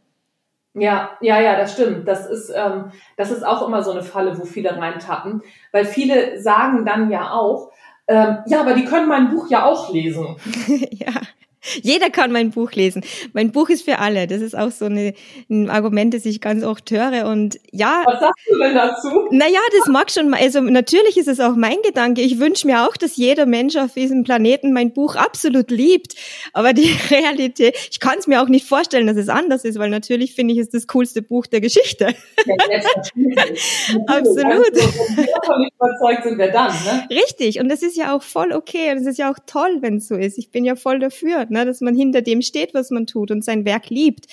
Ja, ja, ja, das stimmt. Das ist, ähm, das ist auch immer so eine Falle, wo viele reintappen. Weil viele sagen dann ja auch, ähm, ja, aber die können mein Buch ja auch lesen. ja. Jeder kann mein Buch lesen. Mein Buch ist für alle. Das ist auch so eine, ein Argument, das ich ganz oft höre. Und ja. Was sagst du denn dazu? Naja, das mag schon, also natürlich ist es auch mein Gedanke. Ich wünsche mir auch, dass jeder Mensch auf diesem Planeten mein Buch absolut liebt. Aber die Realität, ich kann es mir auch nicht vorstellen, dass es anders ist, weil natürlich finde ich es das coolste Buch der Geschichte. Ja, absolut. Also, überzeugt sind wir dann, ne? Richtig. Und das ist ja auch voll okay. Und es ist ja auch toll, wenn es so ist. Ich bin ja voll dafür ne? dass man hinter dem steht, was man tut und sein Werk liebt.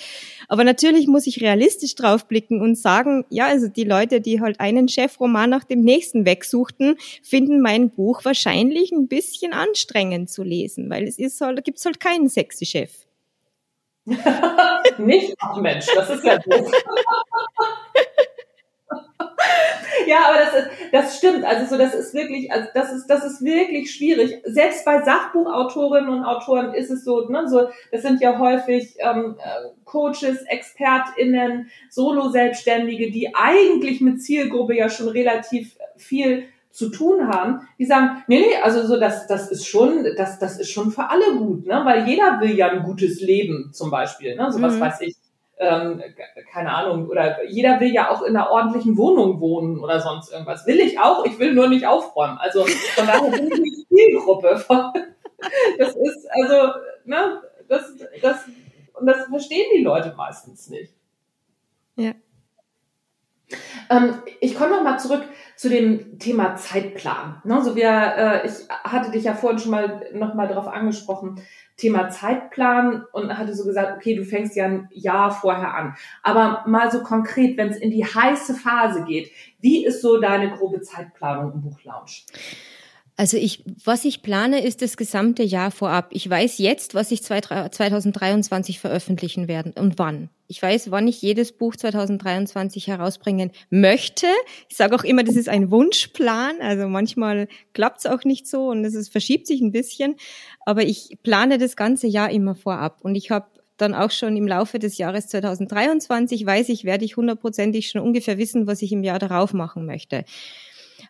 Aber natürlich muss ich realistisch draufblicken und sagen, ja, also die Leute, die halt einen Chefroman nach dem nächsten wegsuchten, finden mein Buch wahrscheinlich ein bisschen anstrengend zu lesen, weil es ist halt, da gibt's halt keinen sexy Chef. Nicht? Ach Mensch, das ist ja doof. ja, aber das, ist, das stimmt. Also so, das ist wirklich, also das ist, das ist wirklich schwierig. Selbst bei Sachbuchautorinnen und Autoren ist es so, ne, so, das sind ja häufig ähm, äh, Coaches, ExpertInnen, Solo-Selbstständige, die eigentlich mit Zielgruppe ja schon relativ viel zu tun haben, die sagen, nee, nee, also so das, das ist schon, das, das ist schon für alle gut, ne? Weil jeder will ja ein gutes Leben zum Beispiel, ne? So was mhm. weiß ich ähm, keine Ahnung, oder jeder will ja auch in einer ordentlichen Wohnung wohnen oder sonst irgendwas. Will ich auch, ich will nur nicht aufräumen. Also von daher bin ich eine Zielgruppe. Das ist, also, ne, das, das, und das verstehen die Leute meistens nicht. Ja. Ähm, ich komme noch mal zurück zu dem Thema Zeitplan. Ne, so wir, äh, ich hatte dich ja vorhin schon mal noch mal darauf angesprochen, Thema Zeitplan und hatte so gesagt, okay, du fängst ja ein Jahr vorher an. Aber mal so konkret, wenn es in die heiße Phase geht, wie ist so deine grobe Zeitplanung im Buchlaunch? Also ich, was ich plane, ist das gesamte Jahr vorab. Ich weiß jetzt, was ich 2023 veröffentlichen werde und wann. Ich weiß, wann ich jedes Buch 2023 herausbringen möchte. Ich sage auch immer, das ist ein Wunschplan. Also manchmal klappt es auch nicht so und es verschiebt sich ein bisschen. Aber ich plane das ganze Jahr immer vorab. Und ich habe dann auch schon im Laufe des Jahres 2023, weiß ich, werde ich hundertprozentig schon ungefähr wissen, was ich im Jahr darauf machen möchte.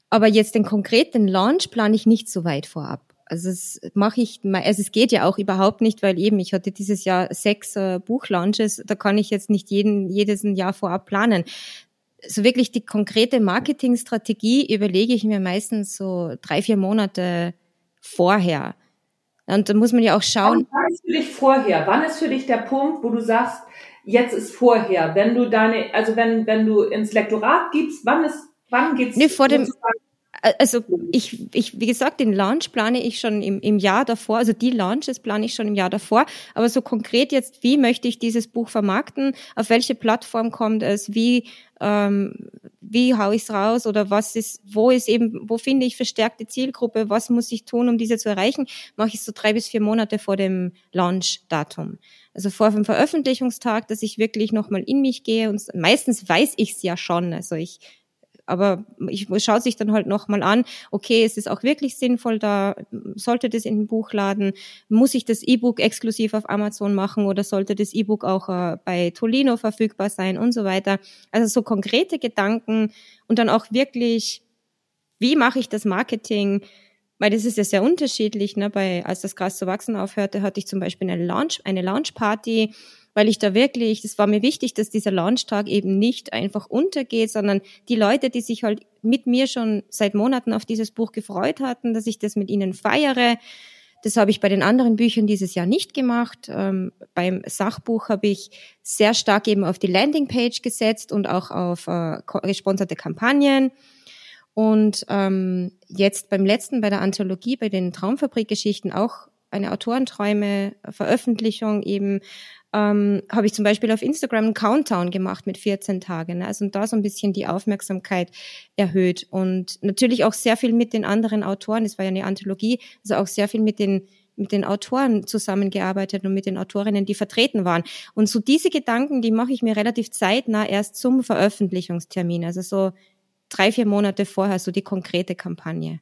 Aber jetzt den konkreten Launch plane ich nicht so weit vorab. Also es mache ich, also es geht ja auch überhaupt nicht, weil eben ich hatte dieses Jahr sechs äh, Buchlaunches, da kann ich jetzt nicht jeden jedes Jahr vorab planen. So wirklich die konkrete Marketingstrategie überlege ich mir meistens so drei vier Monate vorher. Und da muss man ja auch schauen. Wann ist für dich vorher? Wann ist für dich der Punkt, wo du sagst, jetzt ist vorher? Wenn du deine, also wenn wenn du ins Lektorat gibst, wann ist Wann geht's? Nee, vor dem, also ich, ich, wie gesagt, den Launch plane ich schon im, im Jahr davor, also die Launches plane ich schon im Jahr davor, aber so konkret jetzt, wie möchte ich dieses Buch vermarkten, auf welche Plattform kommt es, wie, ähm, wie hau ich es raus? Oder was ist, wo ist eben, wo finde ich verstärkte Zielgruppe, was muss ich tun, um diese zu erreichen, mache ich so drei bis vier Monate vor dem Launch-Datum. Also vor dem Veröffentlichungstag, dass ich wirklich nochmal in mich gehe und meistens weiß ich es ja schon, also ich aber ich schaue sich dann halt nochmal an, okay, ist es auch wirklich sinnvoll da, sollte das in den Buchladen, muss ich das E-Book exklusiv auf Amazon machen oder sollte das E-Book auch äh, bei Tolino verfügbar sein und so weiter. Also so konkrete Gedanken und dann auch wirklich, wie mache ich das Marketing? weil das ist ja sehr unterschiedlich. Ne? Bei, als das Gras zu wachsen aufhörte, hatte ich zum Beispiel eine Launch, eine Launchparty, weil ich da wirklich, das war mir wichtig, dass dieser Launchtag eben nicht einfach untergeht, sondern die Leute, die sich halt mit mir schon seit Monaten auf dieses Buch gefreut hatten, dass ich das mit ihnen feiere. Das habe ich bei den anderen Büchern dieses Jahr nicht gemacht. Ähm, beim Sachbuch habe ich sehr stark eben auf die Landingpage gesetzt und auch auf äh, gesponserte Kampagnen. Und ähm, jetzt beim letzten, bei der Anthologie, bei den Traumfabrikgeschichten auch eine Autorenträume-Veröffentlichung eben, ähm, habe ich zum Beispiel auf Instagram einen Countdown gemacht mit 14 Tagen. Ne? Also und da so ein bisschen die Aufmerksamkeit erhöht. Und natürlich auch sehr viel mit den anderen Autoren, es war ja eine Anthologie, also auch sehr viel mit den mit den Autoren zusammengearbeitet und mit den Autorinnen, die vertreten waren. Und so diese Gedanken, die mache ich mir relativ zeitnah erst zum Veröffentlichungstermin. Also so drei, vier Monate vorher so die konkrete Kampagne.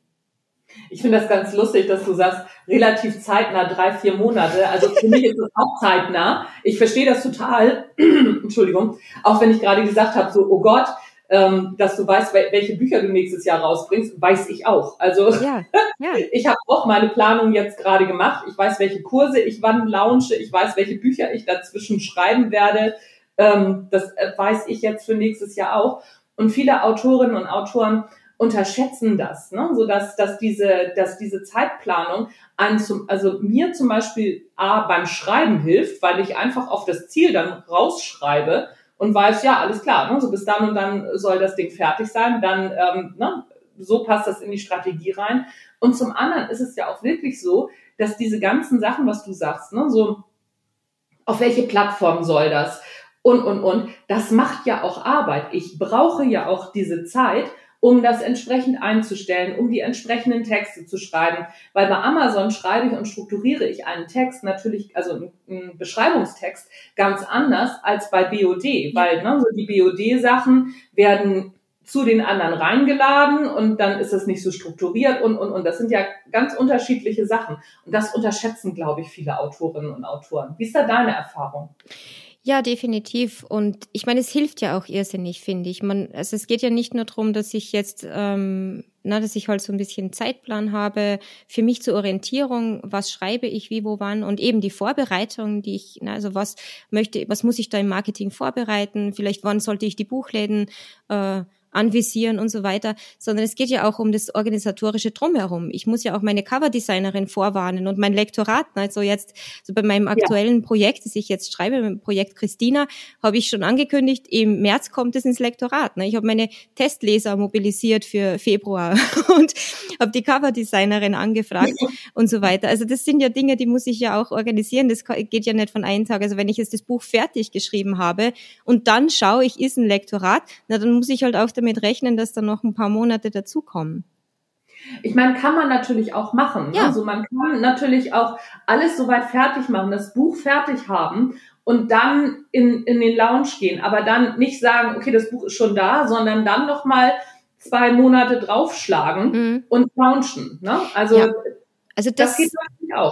Ich finde das ganz lustig, dass du sagst, relativ zeitnah, drei, vier Monate. Also für mich ist es auch zeitnah. Ich verstehe das total. Entschuldigung. Auch wenn ich gerade gesagt habe, so, oh Gott, ähm, dass du weißt, welche Bücher du nächstes Jahr rausbringst, weiß ich auch. Also ja, ja. ich habe auch meine Planung jetzt gerade gemacht. Ich weiß, welche Kurse ich wann launche. Ich weiß, welche Bücher ich dazwischen schreiben werde. Ähm, das äh, weiß ich jetzt für nächstes Jahr auch. Und viele Autorinnen und Autoren unterschätzen das, ne? so dass, dass diese, dass diese Zeitplanung an zum, also mir zum Beispiel A, beim Schreiben hilft, weil ich einfach auf das Ziel dann rausschreibe und weiß, ja, alles klar, ne? so bis dann und dann soll das Ding fertig sein, dann, ähm, ne? so passt das in die Strategie rein. Und zum anderen ist es ja auch wirklich so, dass diese ganzen Sachen, was du sagst, ne, so, auf welche Plattform soll das? und, und, und. Das macht ja auch Arbeit. Ich brauche ja auch diese Zeit, um das entsprechend einzustellen, um die entsprechenden Texte zu schreiben. Weil bei Amazon schreibe ich und strukturiere ich einen Text natürlich, also einen Beschreibungstext, ganz anders als bei BOD, weil ne, so die BOD-Sachen werden zu den anderen reingeladen und dann ist es nicht so strukturiert und, und, und. Das sind ja ganz unterschiedliche Sachen. Und das unterschätzen, glaube ich, viele Autorinnen und Autoren. Wie ist da deine Erfahrung? Ja, definitiv. Und ich meine, es hilft ja auch irrsinnig, finde ich. Man, also es geht ja nicht nur darum, dass ich jetzt, ähm, na, dass ich halt so ein bisschen Zeitplan habe für mich zur Orientierung, was schreibe ich, wie, wo, wann und eben die Vorbereitung, die ich, na, also was möchte, was muss ich da im Marketing vorbereiten? Vielleicht wann sollte ich die Buchläden äh, anvisieren und so weiter, sondern es geht ja auch um das organisatorische Drumherum. Ich muss ja auch meine Coverdesignerin vorwarnen und mein Lektorat, also jetzt so bei meinem aktuellen ja. Projekt, das ich jetzt schreibe, beim Projekt Christina, habe ich schon angekündigt, im März kommt es ins Lektorat. Ne? Ich habe meine Testleser mobilisiert für Februar und habe die Coverdesignerin angefragt und so weiter. Also das sind ja Dinge, die muss ich ja auch organisieren. Das geht ja nicht von einem Tag. Also wenn ich jetzt das Buch fertig geschrieben habe und dann schaue ich, ist ein Lektorat, na dann muss ich halt auch damit damit rechnen, dass da noch ein paar Monate dazukommen. Ich meine, kann man natürlich auch machen. Ne? Ja. Also man kann natürlich auch alles soweit fertig machen, das Buch fertig haben und dann in, in den Lounge gehen, aber dann nicht sagen, okay, das Buch ist schon da, sondern dann noch mal zwei Monate draufschlagen mhm. und launchen. Ne? Also ja. Also das, das,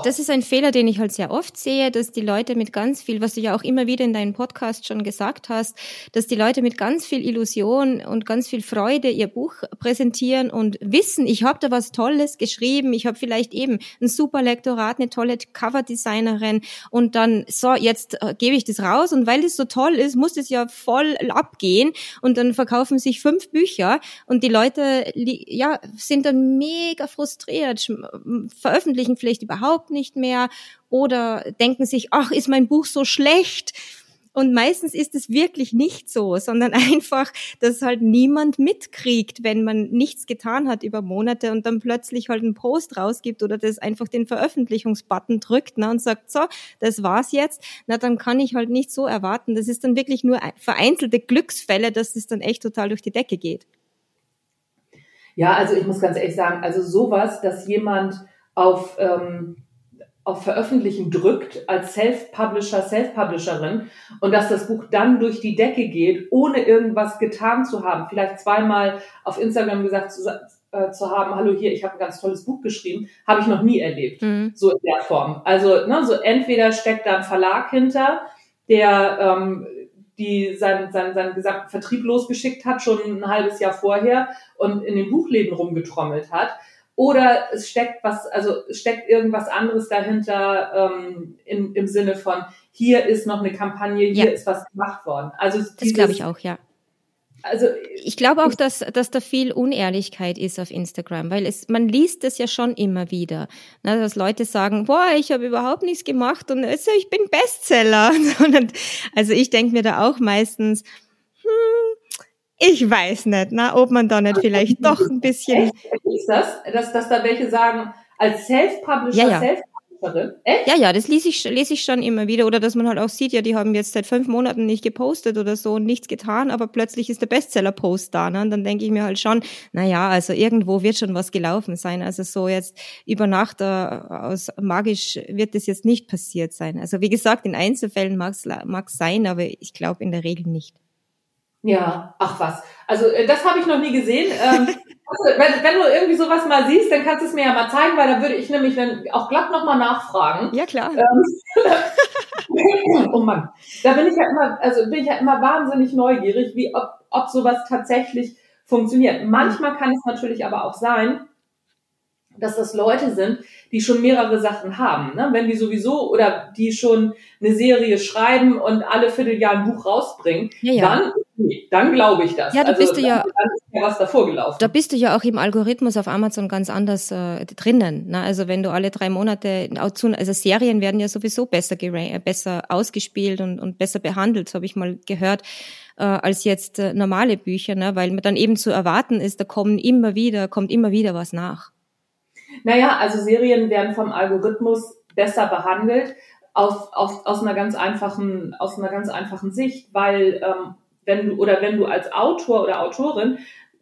das, ist ein Fehler, den ich halt sehr oft sehe, dass die Leute mit ganz viel, was du ja auch immer wieder in deinem Podcast schon gesagt hast, dass die Leute mit ganz viel Illusion und ganz viel Freude ihr Buch präsentieren und wissen, ich habe da was Tolles geschrieben, ich habe vielleicht eben ein super Lektorat, eine tolle Coverdesignerin und dann, so, jetzt äh, gebe ich das raus und weil das so toll ist, muss das ja voll abgehen und dann verkaufen sich fünf Bücher und die Leute ja, sind dann mega frustriert, veröffentlichen vielleicht überhaupt nicht mehr oder denken sich, ach, ist mein Buch so schlecht? Und meistens ist es wirklich nicht so, sondern einfach, dass halt niemand mitkriegt, wenn man nichts getan hat über Monate und dann plötzlich halt einen Post rausgibt oder das einfach den Veröffentlichungsbutton drückt ne, und sagt, so, das war's jetzt. Na, dann kann ich halt nicht so erwarten. Das ist dann wirklich nur vereinzelte Glücksfälle, dass es dann echt total durch die Decke geht. Ja, also ich muss ganz ehrlich sagen, also sowas, dass jemand auf, ähm, auf Veröffentlichen drückt als Self-Publisher, Self-Publisherin und dass das Buch dann durch die Decke geht, ohne irgendwas getan zu haben. Vielleicht zweimal auf Instagram gesagt zu, äh, zu haben, hallo hier, ich habe ein ganz tolles Buch geschrieben, habe ich noch nie erlebt. Mhm. So in der Form. Also, ne, so entweder steckt da ein Verlag hinter, der ähm, die seinen, seinen, seinen gesamten Vertrieb losgeschickt hat, schon ein halbes Jahr vorher und in den Buchläden rumgetrommelt hat oder es steckt was, also steckt irgendwas anderes dahinter ähm, im, im Sinne von hier ist noch eine Kampagne, hier ja. ist was gemacht worden. Also das glaube ich auch, ja. Also ich glaube auch, dass, dass da viel Unehrlichkeit ist auf Instagram, weil es, man liest es ja schon immer wieder, ne, dass Leute sagen, boah, ich habe überhaupt nichts gemacht und also ich bin Bestseller. also ich denke mir da auch meistens, hm, ich weiß nicht, na, ob man da nicht vielleicht doch ein bisschen. Ist das, dass, dass da welche sagen, als Self-Publisher, ja, ja. Self Künstlerin. Echt? Ja, ja, das lese ich, lese ich schon immer wieder. Oder dass man halt auch sieht, ja, die haben jetzt seit fünf Monaten nicht gepostet oder so und nichts getan, aber plötzlich ist der Bestseller-Post da. Ne? Und dann denke ich mir halt schon, na ja, also irgendwo wird schon was gelaufen sein. Also so jetzt über Nacht äh, aus magisch wird das jetzt nicht passiert sein. Also wie gesagt, in Einzelfällen mag es sein, aber ich glaube in der Regel nicht. Ja, ach was. Also äh, das habe ich noch nie gesehen. Ähm, also, wenn, wenn, du irgendwie sowas mal siehst, dann kannst du es mir ja mal zeigen, weil dann würde ich nämlich dann auch glatt nochmal nachfragen. Ja, klar. Ähm, oh Mann. Da bin ich ja immer, also bin ich ja immer wahnsinnig neugierig, wie ob, ob sowas tatsächlich funktioniert. Manchmal kann es natürlich aber auch sein, dass das Leute sind, die schon mehrere Sachen haben. Ne? Wenn die sowieso oder die schon eine Serie schreiben und alle Vierteljahr ein Buch rausbringen, ja, ja. dann nee, dann glaube ich das. Ja, da also, bist du ja, ja was davor gelaufen. Da bist du ja auch im Algorithmus auf Amazon ganz anders äh, drinnen. Ne? Also wenn du alle drei Monate, also Serien werden ja sowieso besser, besser ausgespielt und, und besser behandelt, so habe ich mal gehört äh, als jetzt äh, normale Bücher, ne? weil man dann eben zu erwarten ist, da kommen immer wieder, kommt immer wieder was nach. Naja, also Serien werden vom Algorithmus besser behandelt aus, aus, aus einer ganz einfachen, aus einer ganz einfachen Sicht, weil ähm, wenn du oder wenn du als Autor oder Autorin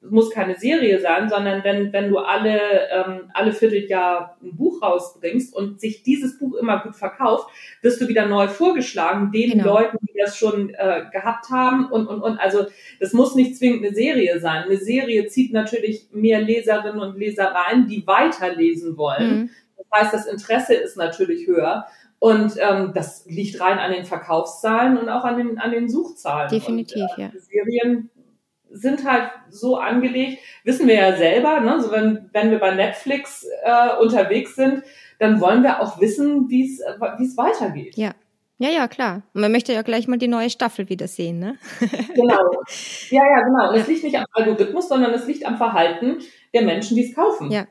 muss keine Serie sein, sondern wenn, wenn du alle, ähm, alle Vierteljahr ein Buch rausbringst und sich dieses Buch immer gut verkauft, wirst du wieder neu vorgeschlagen, den genau. Leuten, die das schon äh, gehabt haben und, und, und. Also das muss nicht zwingend eine Serie sein. Eine Serie zieht natürlich mehr Leserinnen und Leser rein, die weiterlesen wollen. Mhm. Das heißt, das Interesse ist natürlich höher. Und ähm, das liegt rein an den Verkaufszahlen und auch an den, an den Suchzahlen. Definitiv, und, äh, ja. Serien sind halt so angelegt, wissen wir ja selber, ne? so wenn, wenn wir bei Netflix äh, unterwegs sind, dann wollen wir auch wissen, wie es wie es weitergeht. Ja. Ja, ja, klar. Und man möchte ja gleich mal die neue Staffel wieder sehen, ne? genau. Ja, ja, genau. Und es liegt nicht am Algorithmus, sondern es liegt am Verhalten der Menschen, die es kaufen. Ja.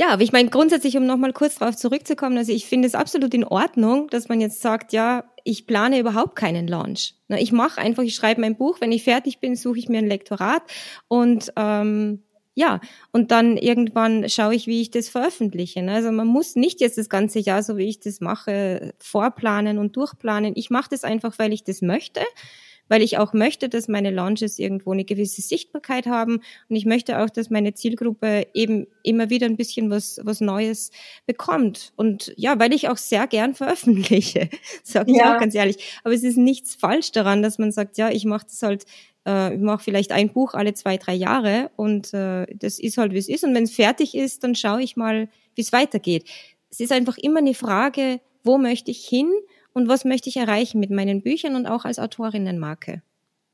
Ja, aber ich meine grundsätzlich, um nochmal kurz darauf zurückzukommen, also ich finde es absolut in Ordnung, dass man jetzt sagt, ja, ich plane überhaupt keinen Launch. Ich mache einfach, ich schreibe mein Buch, wenn ich fertig bin, suche ich mir ein Lektorat und ähm, ja, und dann irgendwann schaue ich, wie ich das veröffentliche. Also man muss nicht jetzt das ganze Jahr, so wie ich das mache, vorplanen und durchplanen. Ich mache das einfach, weil ich das möchte weil ich auch möchte, dass meine Launches irgendwo eine gewisse Sichtbarkeit haben und ich möchte auch, dass meine Zielgruppe eben immer wieder ein bisschen was, was Neues bekommt. Und ja, weil ich auch sehr gern veröffentliche, sage ich ja. auch ganz ehrlich. Aber es ist nichts falsch daran, dass man sagt, ja, ich mache das halt äh, ich mache vielleicht ein Buch alle zwei, drei Jahre und äh, das ist halt, wie es ist. Und wenn es fertig ist, dann schaue ich mal, wie es weitergeht. Es ist einfach immer eine Frage, wo möchte ich hin und was möchte ich erreichen mit meinen Büchern und auch als Autorinnenmarke.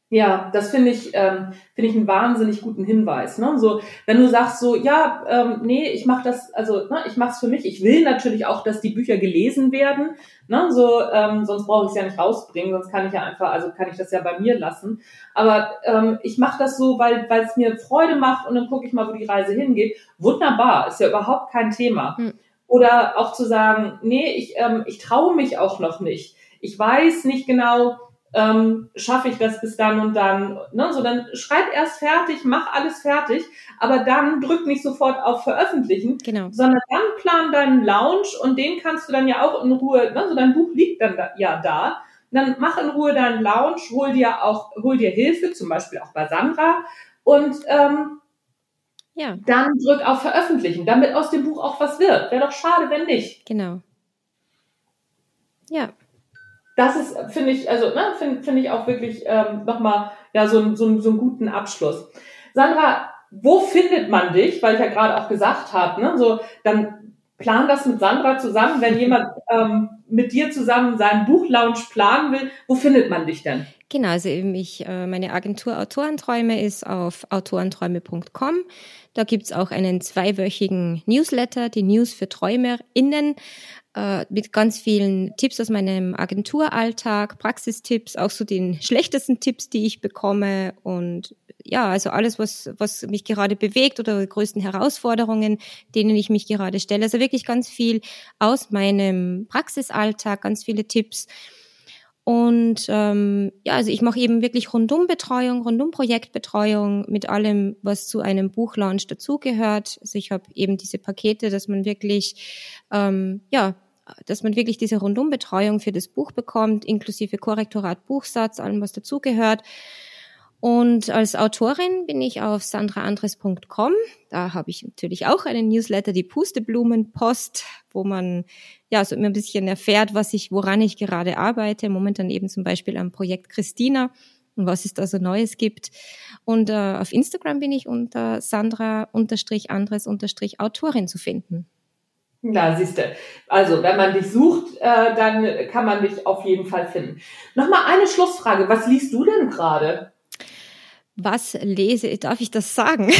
Ja, das finde ich, ähm, finde ich einen wahnsinnig guten Hinweis. Ne? So, wenn du sagst so, ja, ähm, nee, ich mache das, also ne, ich mache es für mich. Ich will natürlich auch, dass die Bücher gelesen werden. Ne? So, ähm, sonst brauche ich es ja nicht rausbringen, sonst kann ich ja einfach, also kann ich das ja bei mir lassen. Aber ähm, ich mache das so, weil weil es mir Freude macht und dann gucke ich mal, wo die Reise hingeht. Wunderbar, ist ja überhaupt kein Thema. Hm. Oder auch zu sagen, nee, ich, ähm, ich traue mich auch noch nicht. Ich weiß nicht genau, ähm, schaffe ich das bis dann und dann. Ne? So, dann schreib erst fertig, mach alles fertig, aber dann drück nicht sofort auf Veröffentlichen, genau. sondern dann plan deinen Lounge und den kannst du dann ja auch in Ruhe, ne? so dein Buch liegt dann da, ja da. Dann mach in Ruhe deinen Lounge, hol dir auch, hol dir Hilfe, zum Beispiel auch bei Sandra und ähm, ja. Dann drück auf Veröffentlichen, damit aus dem Buch auch was wird. Wäre doch schade, wenn nicht. Genau. Ja. Das ist, finde ich, also ne, finde find ich auch wirklich ähm, nochmal ja, so, so, so einen guten Abschluss. Sandra, wo findet man dich? Weil ich ja gerade auch gesagt habe, ne, so, dann plan das mit Sandra zusammen, wenn jemand ähm, mit dir zusammen seinen Buchlaunch planen will, wo findet man dich denn? Genau, also ich, äh, meine Agentur Autorenträume ist auf autorenträume.com. Da gibt's auch einen zweiwöchigen Newsletter, die News für TräumerInnen, äh, mit ganz vielen Tipps aus meinem Agenturalltag, Praxistipps, auch so den schlechtesten Tipps, die ich bekomme und ja, also alles, was, was mich gerade bewegt oder die größten Herausforderungen, denen ich mich gerade stelle. Also wirklich ganz viel aus meinem Praxisalltag, ganz viele Tipps. Und ähm, ja, also ich mache eben wirklich Rundumbetreuung, Rundum-Projektbetreuung mit allem, was zu einem Buchlaunch dazugehört. Also ich habe eben diese Pakete, dass man wirklich, ähm, ja, dass man wirklich diese Rundumbetreuung für das Buch bekommt, inklusive Korrektorat, Buchsatz, allem, was dazugehört. Und als Autorin bin ich auf sandraandres.com. Da habe ich natürlich auch einen Newsletter, die Pusteblumenpost, wo man ja so immer ein bisschen erfährt, was ich, woran ich gerade arbeite. Momentan eben zum Beispiel am Projekt Christina und was es da so Neues gibt. Und äh, auf Instagram bin ich unter Sandra-Andres-Autorin zu finden. Na, siehst du. Also, wenn man dich sucht, äh, dann kann man dich auf jeden Fall finden. Nochmal eine Schlussfrage. Was liest du denn gerade? Was lese, darf ich das sagen?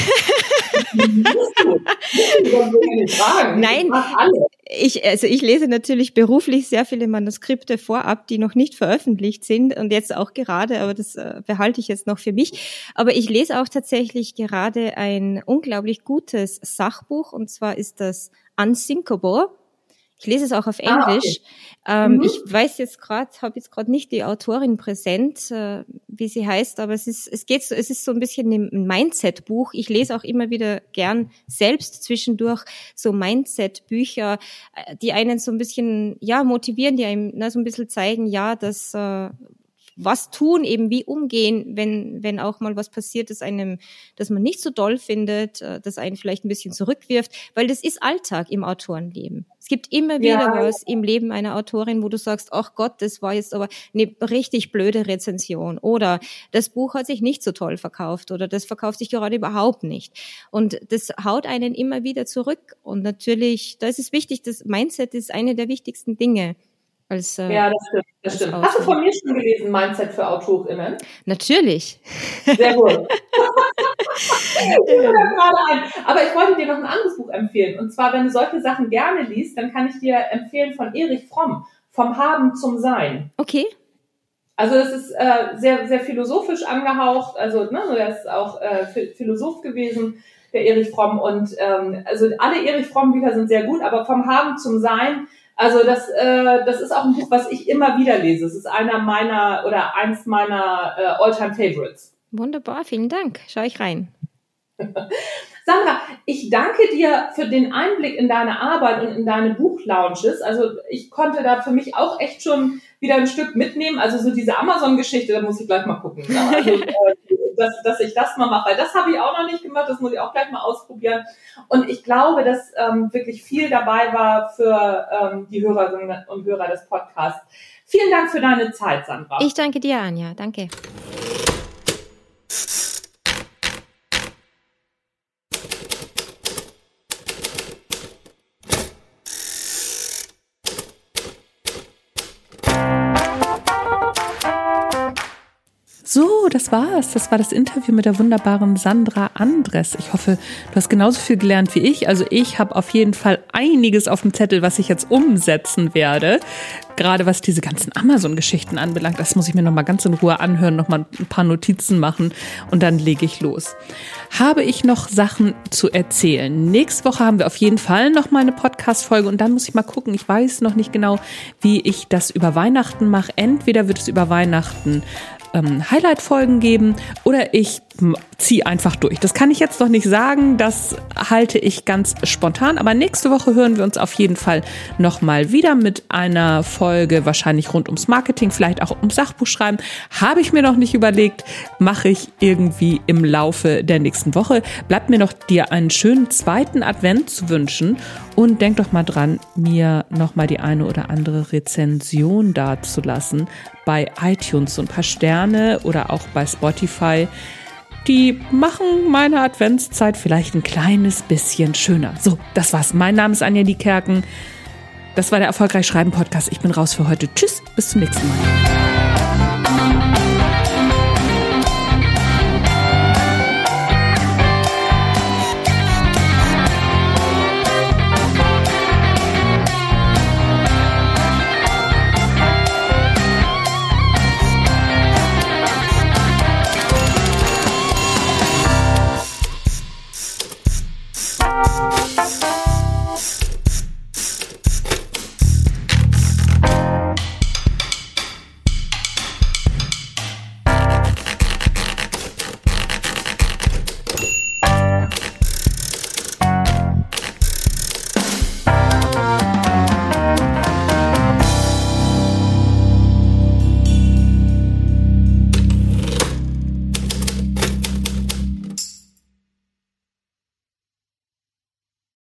Nein, ich, also ich lese natürlich beruflich sehr viele Manuskripte vorab, die noch nicht veröffentlicht sind und jetzt auch gerade, aber das äh, behalte ich jetzt noch für mich. Aber ich lese auch tatsächlich gerade ein unglaublich gutes Sachbuch und zwar ist das Unsinkable ich lese es auch auf Englisch. Ah, okay. ähm, mhm. Ich weiß jetzt gerade, habe jetzt gerade nicht die Autorin präsent, äh, wie sie heißt, aber es ist, es geht so, es ist so ein bisschen ein Mindset-Buch. Ich lese auch immer wieder gern selbst zwischendurch so Mindset-Bücher, äh, die einen so ein bisschen, ja, motivieren, die einem na, so ein bisschen zeigen, ja, dass äh, was tun, eben wie umgehen, wenn, wenn auch mal was passiert, das einem, dass man nicht so doll findet, äh, das einen vielleicht ein bisschen zurückwirft, weil das ist Alltag im Autorenleben. Es gibt immer wieder ja. was im Leben einer Autorin, wo du sagst, ach Gott, das war jetzt aber eine richtig blöde Rezension oder das Buch hat sich nicht so toll verkauft oder das verkauft sich gerade überhaupt nicht. Und das haut einen immer wieder zurück. Und natürlich, da ist es wichtig, das Mindset ist eine der wichtigsten Dinge als, äh, ja, das stimmt. Das stimmt. Hast du von mir schon gelesen, Mindset für AutorInnen? Natürlich. Sehr gut. Aber ich wollte dir noch ein anderes Buch empfehlen. Und zwar, wenn du solche Sachen gerne liest, dann kann ich dir empfehlen von Erich Fromm, Vom Haben zum Sein. Okay. Also es ist äh, sehr, sehr philosophisch angehaucht. Also ne, er ist auch äh, Philosoph gewesen, der Erich Fromm. Und ähm, also alle Erich Fromm Bücher sind sehr gut, aber vom Haben zum Sein also das, äh, das ist auch ein Buch, was ich immer wieder lese. Es ist einer meiner oder eins meiner äh, Alltime favorites Wunderbar, vielen Dank. Schau ich rein. Sandra, ich danke dir für den Einblick in deine Arbeit und in deine Buchlaunches. Also ich konnte da für mich auch echt schon wieder ein Stück mitnehmen. Also so diese Amazon-Geschichte, da muss ich gleich mal gucken. Also, äh, dass, dass ich das mal mache, weil das habe ich auch noch nicht gemacht, das muss ich auch gleich mal ausprobieren. Und ich glaube, dass ähm, wirklich viel dabei war für ähm, die Hörerinnen und Hörer des Podcasts. Vielen Dank für deine Zeit, Sandra. Ich danke dir, Anja. Danke. So, das war's. Das war das Interview mit der wunderbaren Sandra Andres. Ich hoffe, du hast genauso viel gelernt wie ich. Also ich habe auf jeden Fall einiges auf dem Zettel, was ich jetzt umsetzen werde. Gerade was diese ganzen Amazon-Geschichten anbelangt, das muss ich mir nochmal ganz in Ruhe anhören, nochmal ein paar Notizen machen und dann lege ich los. Habe ich noch Sachen zu erzählen? Nächste Woche haben wir auf jeden Fall noch mal eine Podcast-Folge und dann muss ich mal gucken. Ich weiß noch nicht genau, wie ich das über Weihnachten mache. Entweder wird es über Weihnachten ähm, Highlight-Folgen geben oder ich ziehe einfach durch. Das kann ich jetzt noch nicht sagen, das halte ich ganz spontan, aber nächste Woche hören wir uns auf jeden Fall nochmal wieder mit einer Folge, wahrscheinlich rund ums Marketing, vielleicht auch ums Sachbuchschreiben. Habe ich mir noch nicht überlegt, mache ich irgendwie im Laufe der nächsten Woche. Bleibt mir noch dir einen schönen zweiten Advent zu wünschen und denk doch mal dran, mir nochmal die eine oder andere Rezension dazulassen bei iTunes, so ein paar Sterne oder auch bei Spotify. Die machen meine Adventszeit vielleicht ein kleines bisschen schöner. So, das war's. Mein Name ist Anja Diekerken. Das war der Erfolgreich Schreiben Podcast. Ich bin raus für heute. Tschüss, bis zum nächsten Mal.